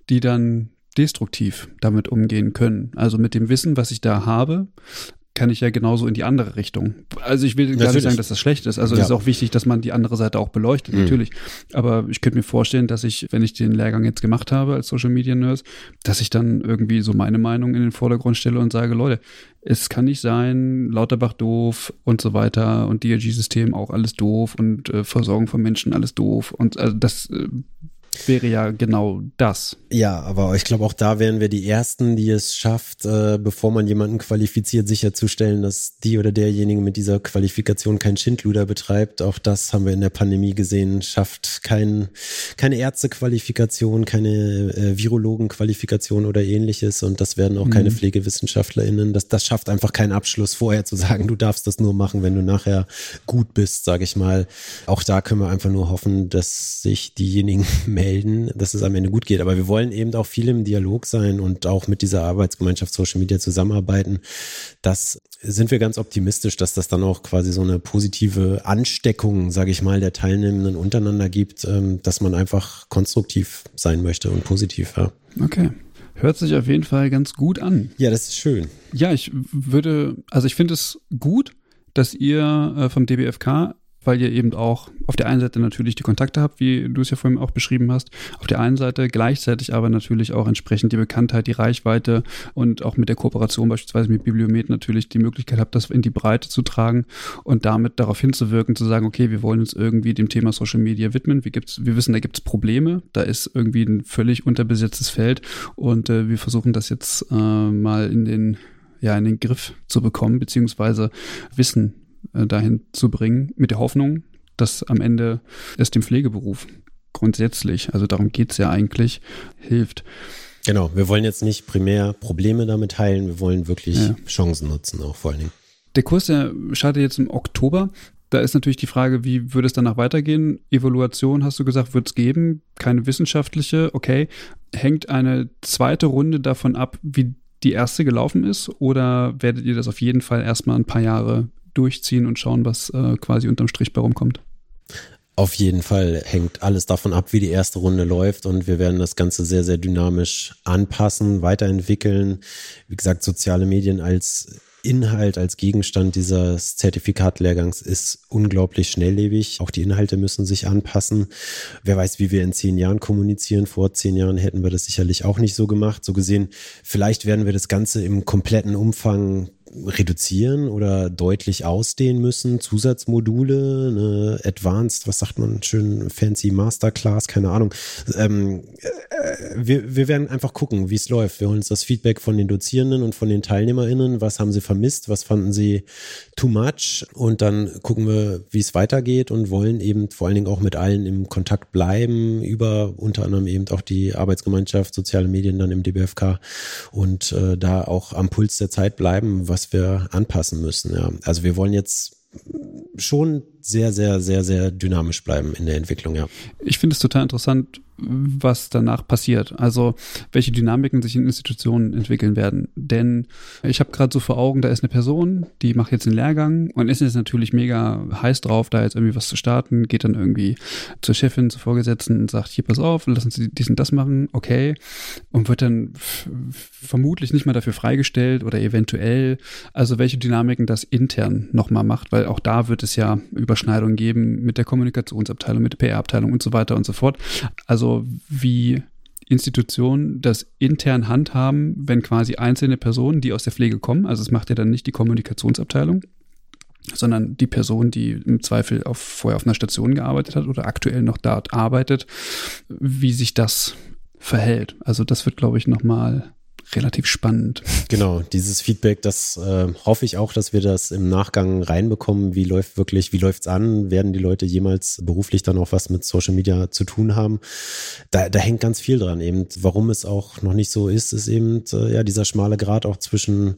die dann destruktiv damit umgehen können. Also mit dem Wissen, was ich da habe, kann ich ja genauso in die andere Richtung. Also ich will natürlich. gar nicht sagen, dass das schlecht ist. Also ja. es ist auch wichtig, dass man die andere Seite auch beleuchtet, mhm. natürlich. Aber ich könnte mir vorstellen, dass ich, wenn ich den Lehrgang jetzt gemacht habe als Social Media Nurse, dass ich dann irgendwie so meine Meinung in den Vordergrund stelle und sage, Leute, es kann nicht sein, Lauterbach doof und so weiter und DRG-System auch alles doof und äh, Versorgung von Menschen alles doof und also das äh, wäre ja genau das. Ja, aber ich glaube, auch da wären wir die Ersten, die es schafft, äh, bevor man jemanden qualifiziert, sicherzustellen, dass die oder derjenige mit dieser Qualifikation kein Schindluder betreibt. Auch das haben wir in der Pandemie gesehen, schafft kein, keine Ärztequalifikation, keine äh, Virologenqualifikation oder ähnliches. Und das werden auch mhm. keine PflegewissenschaftlerInnen. Das, das schafft einfach keinen Abschluss vorher zu sagen, du darfst das nur machen, wenn du nachher gut bist, sage ich mal. Auch da können wir einfach nur hoffen, dass sich diejenigen <laughs> melden, dass es am Ende gut geht. Aber wir wollen eben auch viel im Dialog sein und auch mit dieser Arbeitsgemeinschaft Social Media zusammenarbeiten. Das sind wir ganz optimistisch, dass das dann auch quasi so eine positive Ansteckung, sage ich mal, der Teilnehmenden untereinander gibt, ähm, dass man einfach konstruktiv sein möchte und positiv. Ja. Okay. Hört sich auf jeden Fall ganz gut an. Ja, das ist schön. Ja, ich würde, also ich finde es gut, dass ihr äh, vom DBFK weil ihr eben auch auf der einen Seite natürlich die Kontakte habt, wie du es ja vorhin auch beschrieben hast, auf der einen Seite gleichzeitig aber natürlich auch entsprechend die Bekanntheit, die Reichweite und auch mit der Kooperation beispielsweise mit Bibliomet natürlich die Möglichkeit habt, das in die Breite zu tragen und damit darauf hinzuwirken, zu sagen, okay, wir wollen uns irgendwie dem Thema Social Media widmen. Wir, gibt's, wir wissen, da gibt es Probleme, da ist irgendwie ein völlig unterbesetztes Feld und äh, wir versuchen das jetzt äh, mal in den ja, in den Griff zu bekommen, beziehungsweise Wissen äh, dahin zu bringen, mit der Hoffnung, dass am Ende es dem Pflegeberuf grundsätzlich, also darum geht es ja eigentlich, hilft. Genau, wir wollen jetzt nicht primär Probleme damit heilen, wir wollen wirklich ja. Chancen nutzen, auch vor allen Dingen. Der Kurs, der startet jetzt im Oktober. Da ist natürlich die Frage, wie würde es danach weitergehen? Evaluation, hast du gesagt, wird es geben, keine wissenschaftliche, okay. Hängt eine zweite Runde davon ab, wie die erste gelaufen ist? Oder werdet ihr das auf jeden Fall erstmal ein paar Jahre durchziehen und schauen, was äh, quasi unterm Strich bei rumkommt. Auf jeden Fall hängt alles davon ab, wie die erste Runde läuft und wir werden das Ganze sehr, sehr dynamisch anpassen, weiterentwickeln. Wie gesagt, soziale Medien als Inhalt als Gegenstand dieses Zertifikatlehrgangs ist unglaublich schnelllebig. Auch die Inhalte müssen sich anpassen. Wer weiß, wie wir in zehn Jahren kommunizieren. Vor zehn Jahren hätten wir das sicherlich auch nicht so gemacht. So gesehen, vielleicht werden wir das Ganze im kompletten Umfang reduzieren oder deutlich ausdehnen müssen. Zusatzmodule, eine Advanced, was sagt man, schön fancy Masterclass, keine Ahnung. Ähm, äh, wir, wir werden einfach gucken, wie es läuft. Wir holen uns das Feedback von den Dozierenden und von den TeilnehmerInnen. Was haben sie vermisst? Was fanden sie too much? Und dann gucken wir, wie es weitergeht und wollen eben vor allen Dingen auch mit allen im Kontakt bleiben, über unter anderem eben auch die Arbeitsgemeinschaft, soziale Medien dann im DBFK und äh, da auch am Puls der Zeit bleiben, was was wir anpassen müssen. Ja. Also wir wollen jetzt schon sehr, sehr, sehr, sehr dynamisch bleiben in der Entwicklung, ja. Ich finde es total interessant, was danach passiert. Also welche Dynamiken sich in Institutionen entwickeln werden. Denn ich habe gerade so vor Augen, da ist eine Person, die macht jetzt einen Lehrgang und ist jetzt natürlich mega heiß drauf, da jetzt irgendwie was zu starten, geht dann irgendwie zur Chefin, zur Vorgesetzten und sagt, hier pass auf, lassen Sie dies und das machen, okay. Und wird dann vermutlich nicht mal dafür freigestellt oder eventuell, also welche Dynamiken das intern nochmal macht, weil auch da wird es ja Überschneidungen geben mit der Kommunikationsabteilung, mit der PR-Abteilung und so weiter und so fort. Also wie Institutionen das intern handhaben, wenn quasi einzelne Personen, die aus der Pflege kommen, also es macht ja dann nicht die Kommunikationsabteilung, sondern die Person, die im Zweifel auf, vorher auf einer Station gearbeitet hat oder aktuell noch dort arbeitet, wie sich das verhält. Also das wird, glaube ich, nochmal relativ spannend. Genau, dieses Feedback, das äh, hoffe ich auch, dass wir das im Nachgang reinbekommen. Wie läuft wirklich, wie läuft's an? Werden die Leute jemals beruflich dann auch was mit Social Media zu tun haben? Da, da hängt ganz viel dran eben. Warum es auch noch nicht so ist, ist eben äh, ja dieser schmale Grad auch zwischen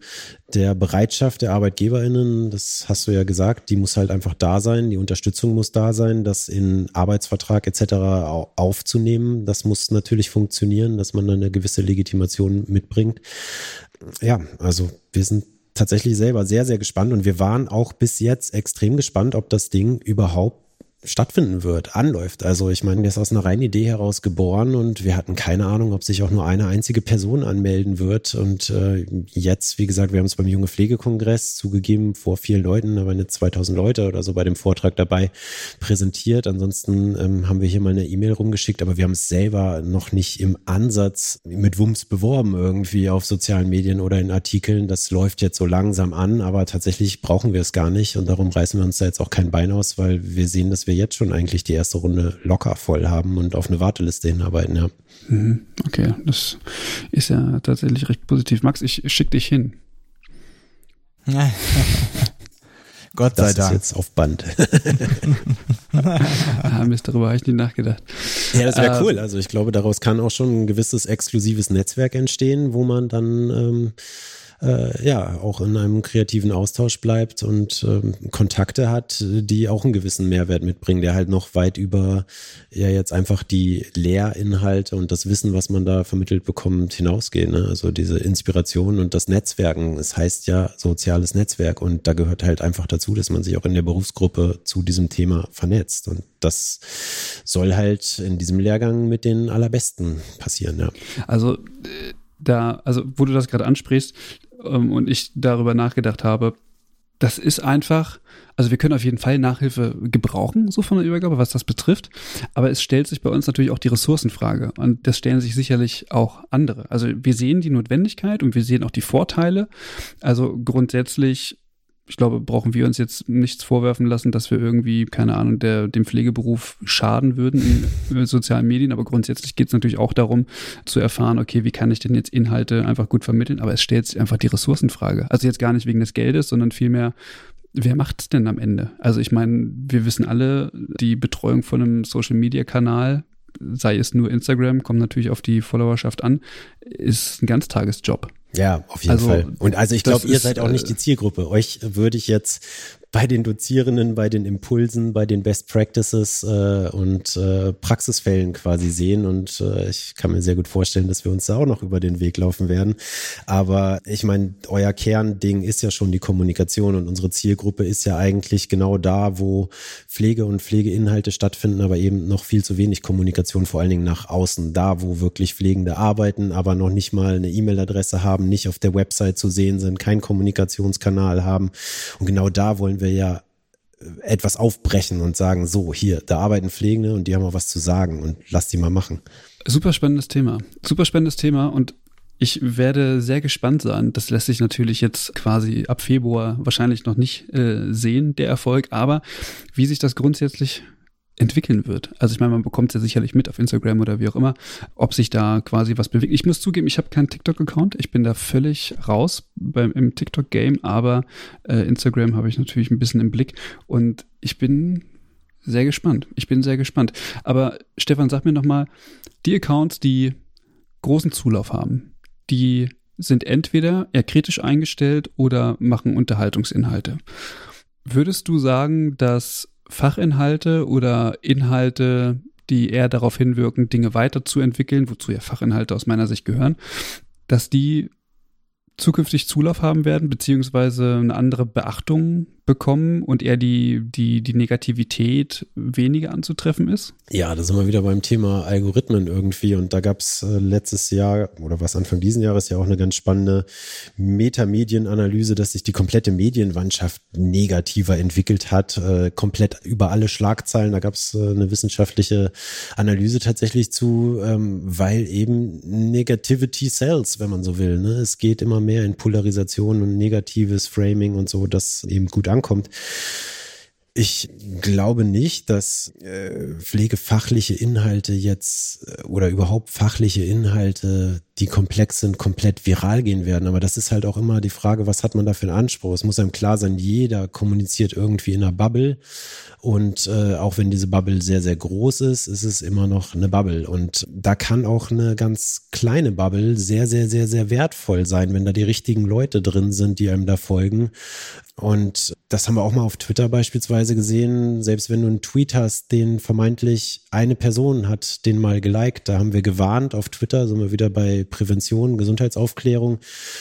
der Bereitschaft der ArbeitgeberInnen, das hast du ja gesagt, die muss halt einfach da sein, die Unterstützung muss da sein, das in Arbeitsvertrag etc. aufzunehmen. Das muss natürlich funktionieren, dass man eine gewisse Legitimation mitbringt. Ja, also wir sind tatsächlich selber sehr, sehr gespannt und wir waren auch bis jetzt extrem gespannt, ob das Ding überhaupt stattfinden wird, anläuft. Also ich meine, der ist aus einer reinen Idee heraus geboren und wir hatten keine Ahnung, ob sich auch nur eine einzige Person anmelden wird. Und äh, jetzt, wie gesagt, wir haben es beim Junge Pflegekongress zugegeben, vor vielen Leuten, aber nicht 2000 Leute oder so bei dem Vortrag dabei präsentiert. Ansonsten ähm, haben wir hier mal eine E-Mail rumgeschickt, aber wir haben es selber noch nicht im Ansatz mit Wumms beworben irgendwie auf sozialen Medien oder in Artikeln. Das läuft jetzt so langsam an, aber tatsächlich brauchen wir es gar nicht und darum reißen wir uns da jetzt auch kein Bein aus, weil wir sehen, dass wir wir jetzt schon eigentlich die erste Runde locker voll haben und auf eine Warteliste hinarbeiten, ja. Mhm. Okay, das ist ja tatsächlich recht positiv. Max, ich schicke dich hin. <laughs> Gott sei das Dank. Das ist jetzt auf Band. <laughs> ah, Mist, darüber habe ich nicht nachgedacht. Ja, das wäre äh, cool. Also ich glaube, daraus kann auch schon ein gewisses exklusives Netzwerk entstehen, wo man dann ähm, äh, ja auch in einem kreativen Austausch bleibt und ähm, Kontakte hat, die auch einen gewissen Mehrwert mitbringen, der halt noch weit über ja jetzt einfach die Lehrinhalte und das Wissen, was man da vermittelt bekommt, hinausgehen. Ne? Also diese Inspiration und das Netzwerken. Es heißt ja soziales Netzwerk und da gehört halt einfach dazu, dass man sich auch in der Berufsgruppe zu diesem Thema vernetzt. Und das soll halt in diesem Lehrgang mit den allerbesten passieren, ja. Also äh, da, also wo du das gerade ansprichst ähm, und ich darüber nachgedacht habe, das ist einfach, also wir können auf jeden Fall Nachhilfe gebrauchen, so von der Übergabe, was das betrifft. Aber es stellt sich bei uns natürlich auch die Ressourcenfrage. Und das stellen sich sicherlich auch andere. Also wir sehen die Notwendigkeit und wir sehen auch die Vorteile. Also grundsätzlich ich glaube, brauchen wir uns jetzt nichts vorwerfen lassen, dass wir irgendwie, keine Ahnung, der, dem Pflegeberuf schaden würden in sozialen Medien. Aber grundsätzlich geht es natürlich auch darum, zu erfahren, okay, wie kann ich denn jetzt Inhalte einfach gut vermitteln? Aber es stellt sich einfach die Ressourcenfrage. Also jetzt gar nicht wegen des Geldes, sondern vielmehr, wer macht es denn am Ende? Also ich meine, wir wissen alle, die Betreuung von einem Social-Media-Kanal, sei es nur Instagram, kommt natürlich auf die Followerschaft an, ist ein Ganztagesjob. Ja, auf jeden also, Fall. Und also ich glaube, ihr seid auch nicht äh, die Zielgruppe. Euch würde ich jetzt bei den Dozierenden, bei den Impulsen, bei den Best Practices äh, und äh, Praxisfällen quasi sehen. Und äh, ich kann mir sehr gut vorstellen, dass wir uns da auch noch über den Weg laufen werden. Aber ich meine, euer Kernding ist ja schon die Kommunikation und unsere Zielgruppe ist ja eigentlich genau da, wo Pflege und Pflegeinhalte stattfinden, aber eben noch viel zu wenig Kommunikation, vor allen Dingen nach außen, da, wo wirklich Pflegende arbeiten, aber noch nicht mal eine E-Mail-Adresse haben, nicht auf der Website zu sehen sind, keinen Kommunikationskanal haben. Und genau da wollen wir wir ja äh, etwas aufbrechen und sagen, so, hier, da arbeiten Pflegende und die haben auch was zu sagen und lass die mal machen. Super spannendes Thema. Super spannendes Thema und ich werde sehr gespannt sein. Das lässt sich natürlich jetzt quasi ab Februar wahrscheinlich noch nicht äh, sehen, der Erfolg, aber wie sich das grundsätzlich entwickeln wird. Also ich meine, man bekommt es ja sicherlich mit auf Instagram oder wie auch immer, ob sich da quasi was bewegt. Ich muss zugeben, ich habe keinen TikTok-Account. Ich bin da völlig raus beim, im TikTok-Game, aber äh, Instagram habe ich natürlich ein bisschen im Blick und ich bin sehr gespannt. Ich bin sehr gespannt. Aber Stefan, sag mir nochmal, die Accounts, die großen Zulauf haben, die sind entweder eher kritisch eingestellt oder machen Unterhaltungsinhalte. Würdest du sagen, dass Fachinhalte oder Inhalte, die eher darauf hinwirken, Dinge weiterzuentwickeln, wozu ja Fachinhalte aus meiner Sicht gehören, dass die zukünftig Zulauf haben werden, beziehungsweise eine andere Beachtung bekommen und eher die, die, die Negativität weniger anzutreffen ist? Ja, da sind wir wieder beim Thema Algorithmen irgendwie. Und da gab es äh, letztes Jahr oder was Anfang diesen Jahres ja auch eine ganz spannende Metamedienanalyse, dass sich die komplette Medienwandschaft negativer entwickelt hat, äh, komplett über alle Schlagzeilen. Da gab es äh, eine wissenschaftliche Analyse tatsächlich zu, ähm, weil eben Negativity sells, wenn man so will. Ne? Es geht immer mehr in Polarisation und negatives Framing und so, das eben gut ankommt. Ich glaube nicht, dass äh, pflegefachliche Inhalte jetzt äh, oder überhaupt fachliche Inhalte, die komplex sind, komplett viral gehen werden. Aber das ist halt auch immer die Frage, was hat man da für einen Anspruch? Es muss einem klar sein, jeder kommuniziert irgendwie in einer Bubble. Und äh, auch wenn diese Bubble sehr, sehr groß ist, ist es immer noch eine Bubble. Und da kann auch eine ganz kleine Bubble sehr, sehr, sehr, sehr wertvoll sein, wenn da die richtigen Leute drin sind, die einem da folgen und das haben wir auch mal auf Twitter beispielsweise gesehen. Selbst wenn du einen Tweet hast, den vermeintlich eine Person hat den mal geliked, da haben wir gewarnt auf Twitter, sind wir wieder bei Prävention, Gesundheitsaufklärung.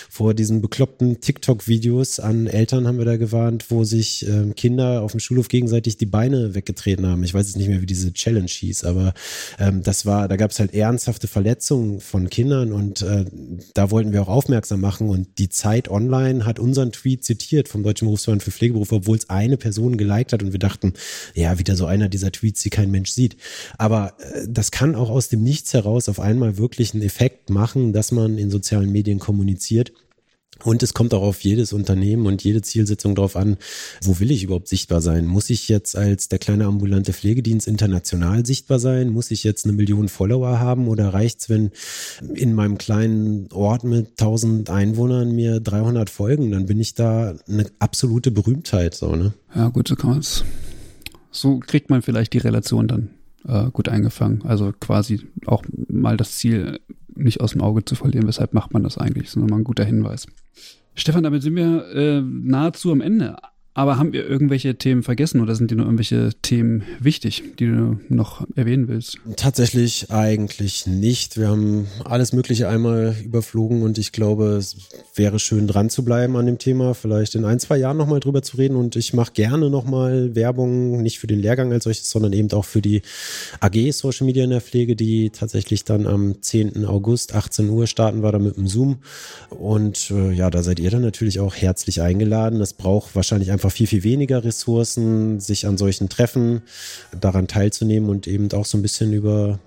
Vor diesen bekloppten TikTok-Videos an Eltern haben wir da gewarnt, wo sich äh, Kinder auf dem Schulhof gegenseitig die Beine weggetreten haben. Ich weiß jetzt nicht mehr, wie diese Challenge hieß, aber ähm, das war, da gab es halt ernsthafte Verletzungen von Kindern und äh, da wollten wir auch aufmerksam machen. Und die Zeit online hat unseren Tweet zitiert vom Deutschen Berufsverband für Pflegeberufe, obwohl es eine Person geliked hat und wir dachten, ja, wieder so einer dieser Tweets, die kein Mensch sieht. Aber äh, das kann auch aus dem Nichts heraus auf einmal wirklich einen Effekt machen, dass man in sozialen Medien kommuniziert. Und es kommt auch auf jedes Unternehmen und jede Zielsetzung darauf an, wo will ich überhaupt sichtbar sein? Muss ich jetzt als der kleine ambulante Pflegedienst international sichtbar sein? Muss ich jetzt eine Million Follower haben oder reicht's, wenn in meinem kleinen Ort mit 1000 Einwohnern mir 300 folgen? Dann bin ich da eine absolute Berühmtheit, so, ne? Ja, gut, so kann man's. So kriegt man vielleicht die Relation dann äh, gut eingefangen. Also quasi auch mal das Ziel nicht aus dem Auge zu verlieren. Weshalb macht man das eigentlich? Das ist nochmal ein guter Hinweis. Stefan, damit sind wir äh, nahezu am Ende aber haben wir irgendwelche Themen vergessen oder sind dir noch irgendwelche Themen wichtig, die du noch erwähnen willst? Tatsächlich eigentlich nicht. Wir haben alles Mögliche einmal überflogen und ich glaube, es wäre schön dran zu bleiben an dem Thema, vielleicht in ein, zwei Jahren nochmal drüber zu reden und ich mache gerne nochmal Werbung, nicht für den Lehrgang als solches, sondern eben auch für die AG Social Media in der Pflege, die tatsächlich dann am 10. August 18 Uhr starten wir da mit dem Zoom und äh, ja, da seid ihr dann natürlich auch herzlich eingeladen. Das braucht wahrscheinlich einfach einfach viel, viel weniger Ressourcen, sich an solchen Treffen daran teilzunehmen und eben auch so ein bisschen über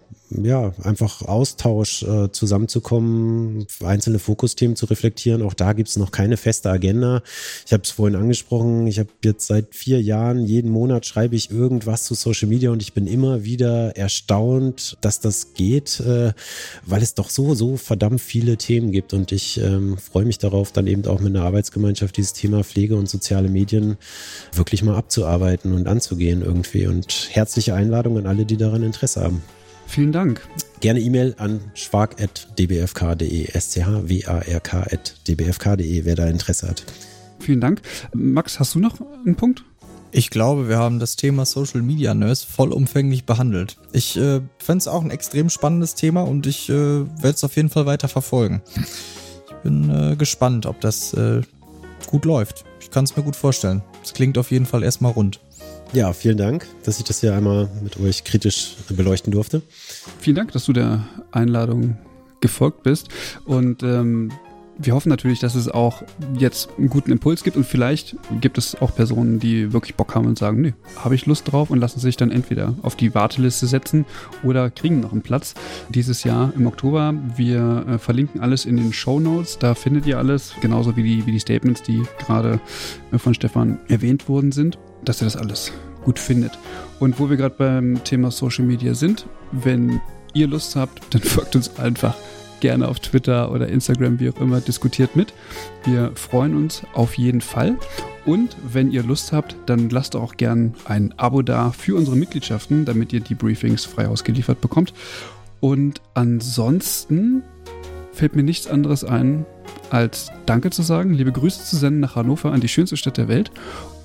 ja, einfach Austausch äh, zusammenzukommen, einzelne Fokusthemen zu reflektieren. Auch da gibt es noch keine feste Agenda. Ich habe es vorhin angesprochen, ich habe jetzt seit vier Jahren, jeden Monat schreibe ich irgendwas zu Social Media und ich bin immer wieder erstaunt, dass das geht, äh, weil es doch so, so verdammt viele Themen gibt. Und ich ähm, freue mich darauf, dann eben auch mit einer Arbeitsgemeinschaft dieses Thema Pflege und soziale Medien wirklich mal abzuarbeiten und anzugehen irgendwie. Und herzliche Einladung an alle, die daran Interesse haben. Vielen Dank. Gerne E-Mail an schwark.dbfk.de, S-C-H-W-A-R-K.dbfk.de, wer da Interesse hat. Vielen Dank. Max, hast du noch einen Punkt? Ich glaube, wir haben das Thema Social Media Nurse vollumfänglich behandelt. Ich äh, fände es auch ein extrem spannendes Thema und ich äh, werde es auf jeden Fall weiter verfolgen. Ich bin äh, gespannt, ob das äh, gut läuft. Ich kann es mir gut vorstellen. Es klingt auf jeden Fall erstmal rund. Ja, vielen Dank, dass ich das hier einmal mit euch kritisch beleuchten durfte. Vielen Dank, dass du der Einladung gefolgt bist. Und ähm, wir hoffen natürlich, dass es auch jetzt einen guten Impuls gibt und vielleicht gibt es auch Personen, die wirklich Bock haben und sagen, nee, habe ich Lust drauf und lassen sich dann entweder auf die Warteliste setzen oder kriegen noch einen Platz dieses Jahr im Oktober. Wir äh, verlinken alles in den Show Notes, da findet ihr alles, genauso wie die, wie die Statements, die gerade äh, von Stefan erwähnt worden sind dass ihr das alles gut findet. Und wo wir gerade beim Thema Social Media sind, wenn ihr Lust habt, dann folgt uns einfach gerne auf Twitter oder Instagram, wie auch immer, diskutiert mit. Wir freuen uns auf jeden Fall. Und wenn ihr Lust habt, dann lasst auch gern ein Abo da für unsere Mitgliedschaften, damit ihr die Briefings frei ausgeliefert bekommt. Und ansonsten fällt mir nichts anderes ein, als Danke zu sagen, liebe Grüße zu senden nach Hannover an die schönste Stadt der Welt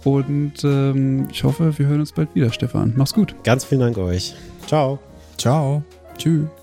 und ähm, ich hoffe, wir hören uns bald wieder, Stefan. Mach's gut. Ganz vielen Dank euch. Ciao. Ciao. Tschüss.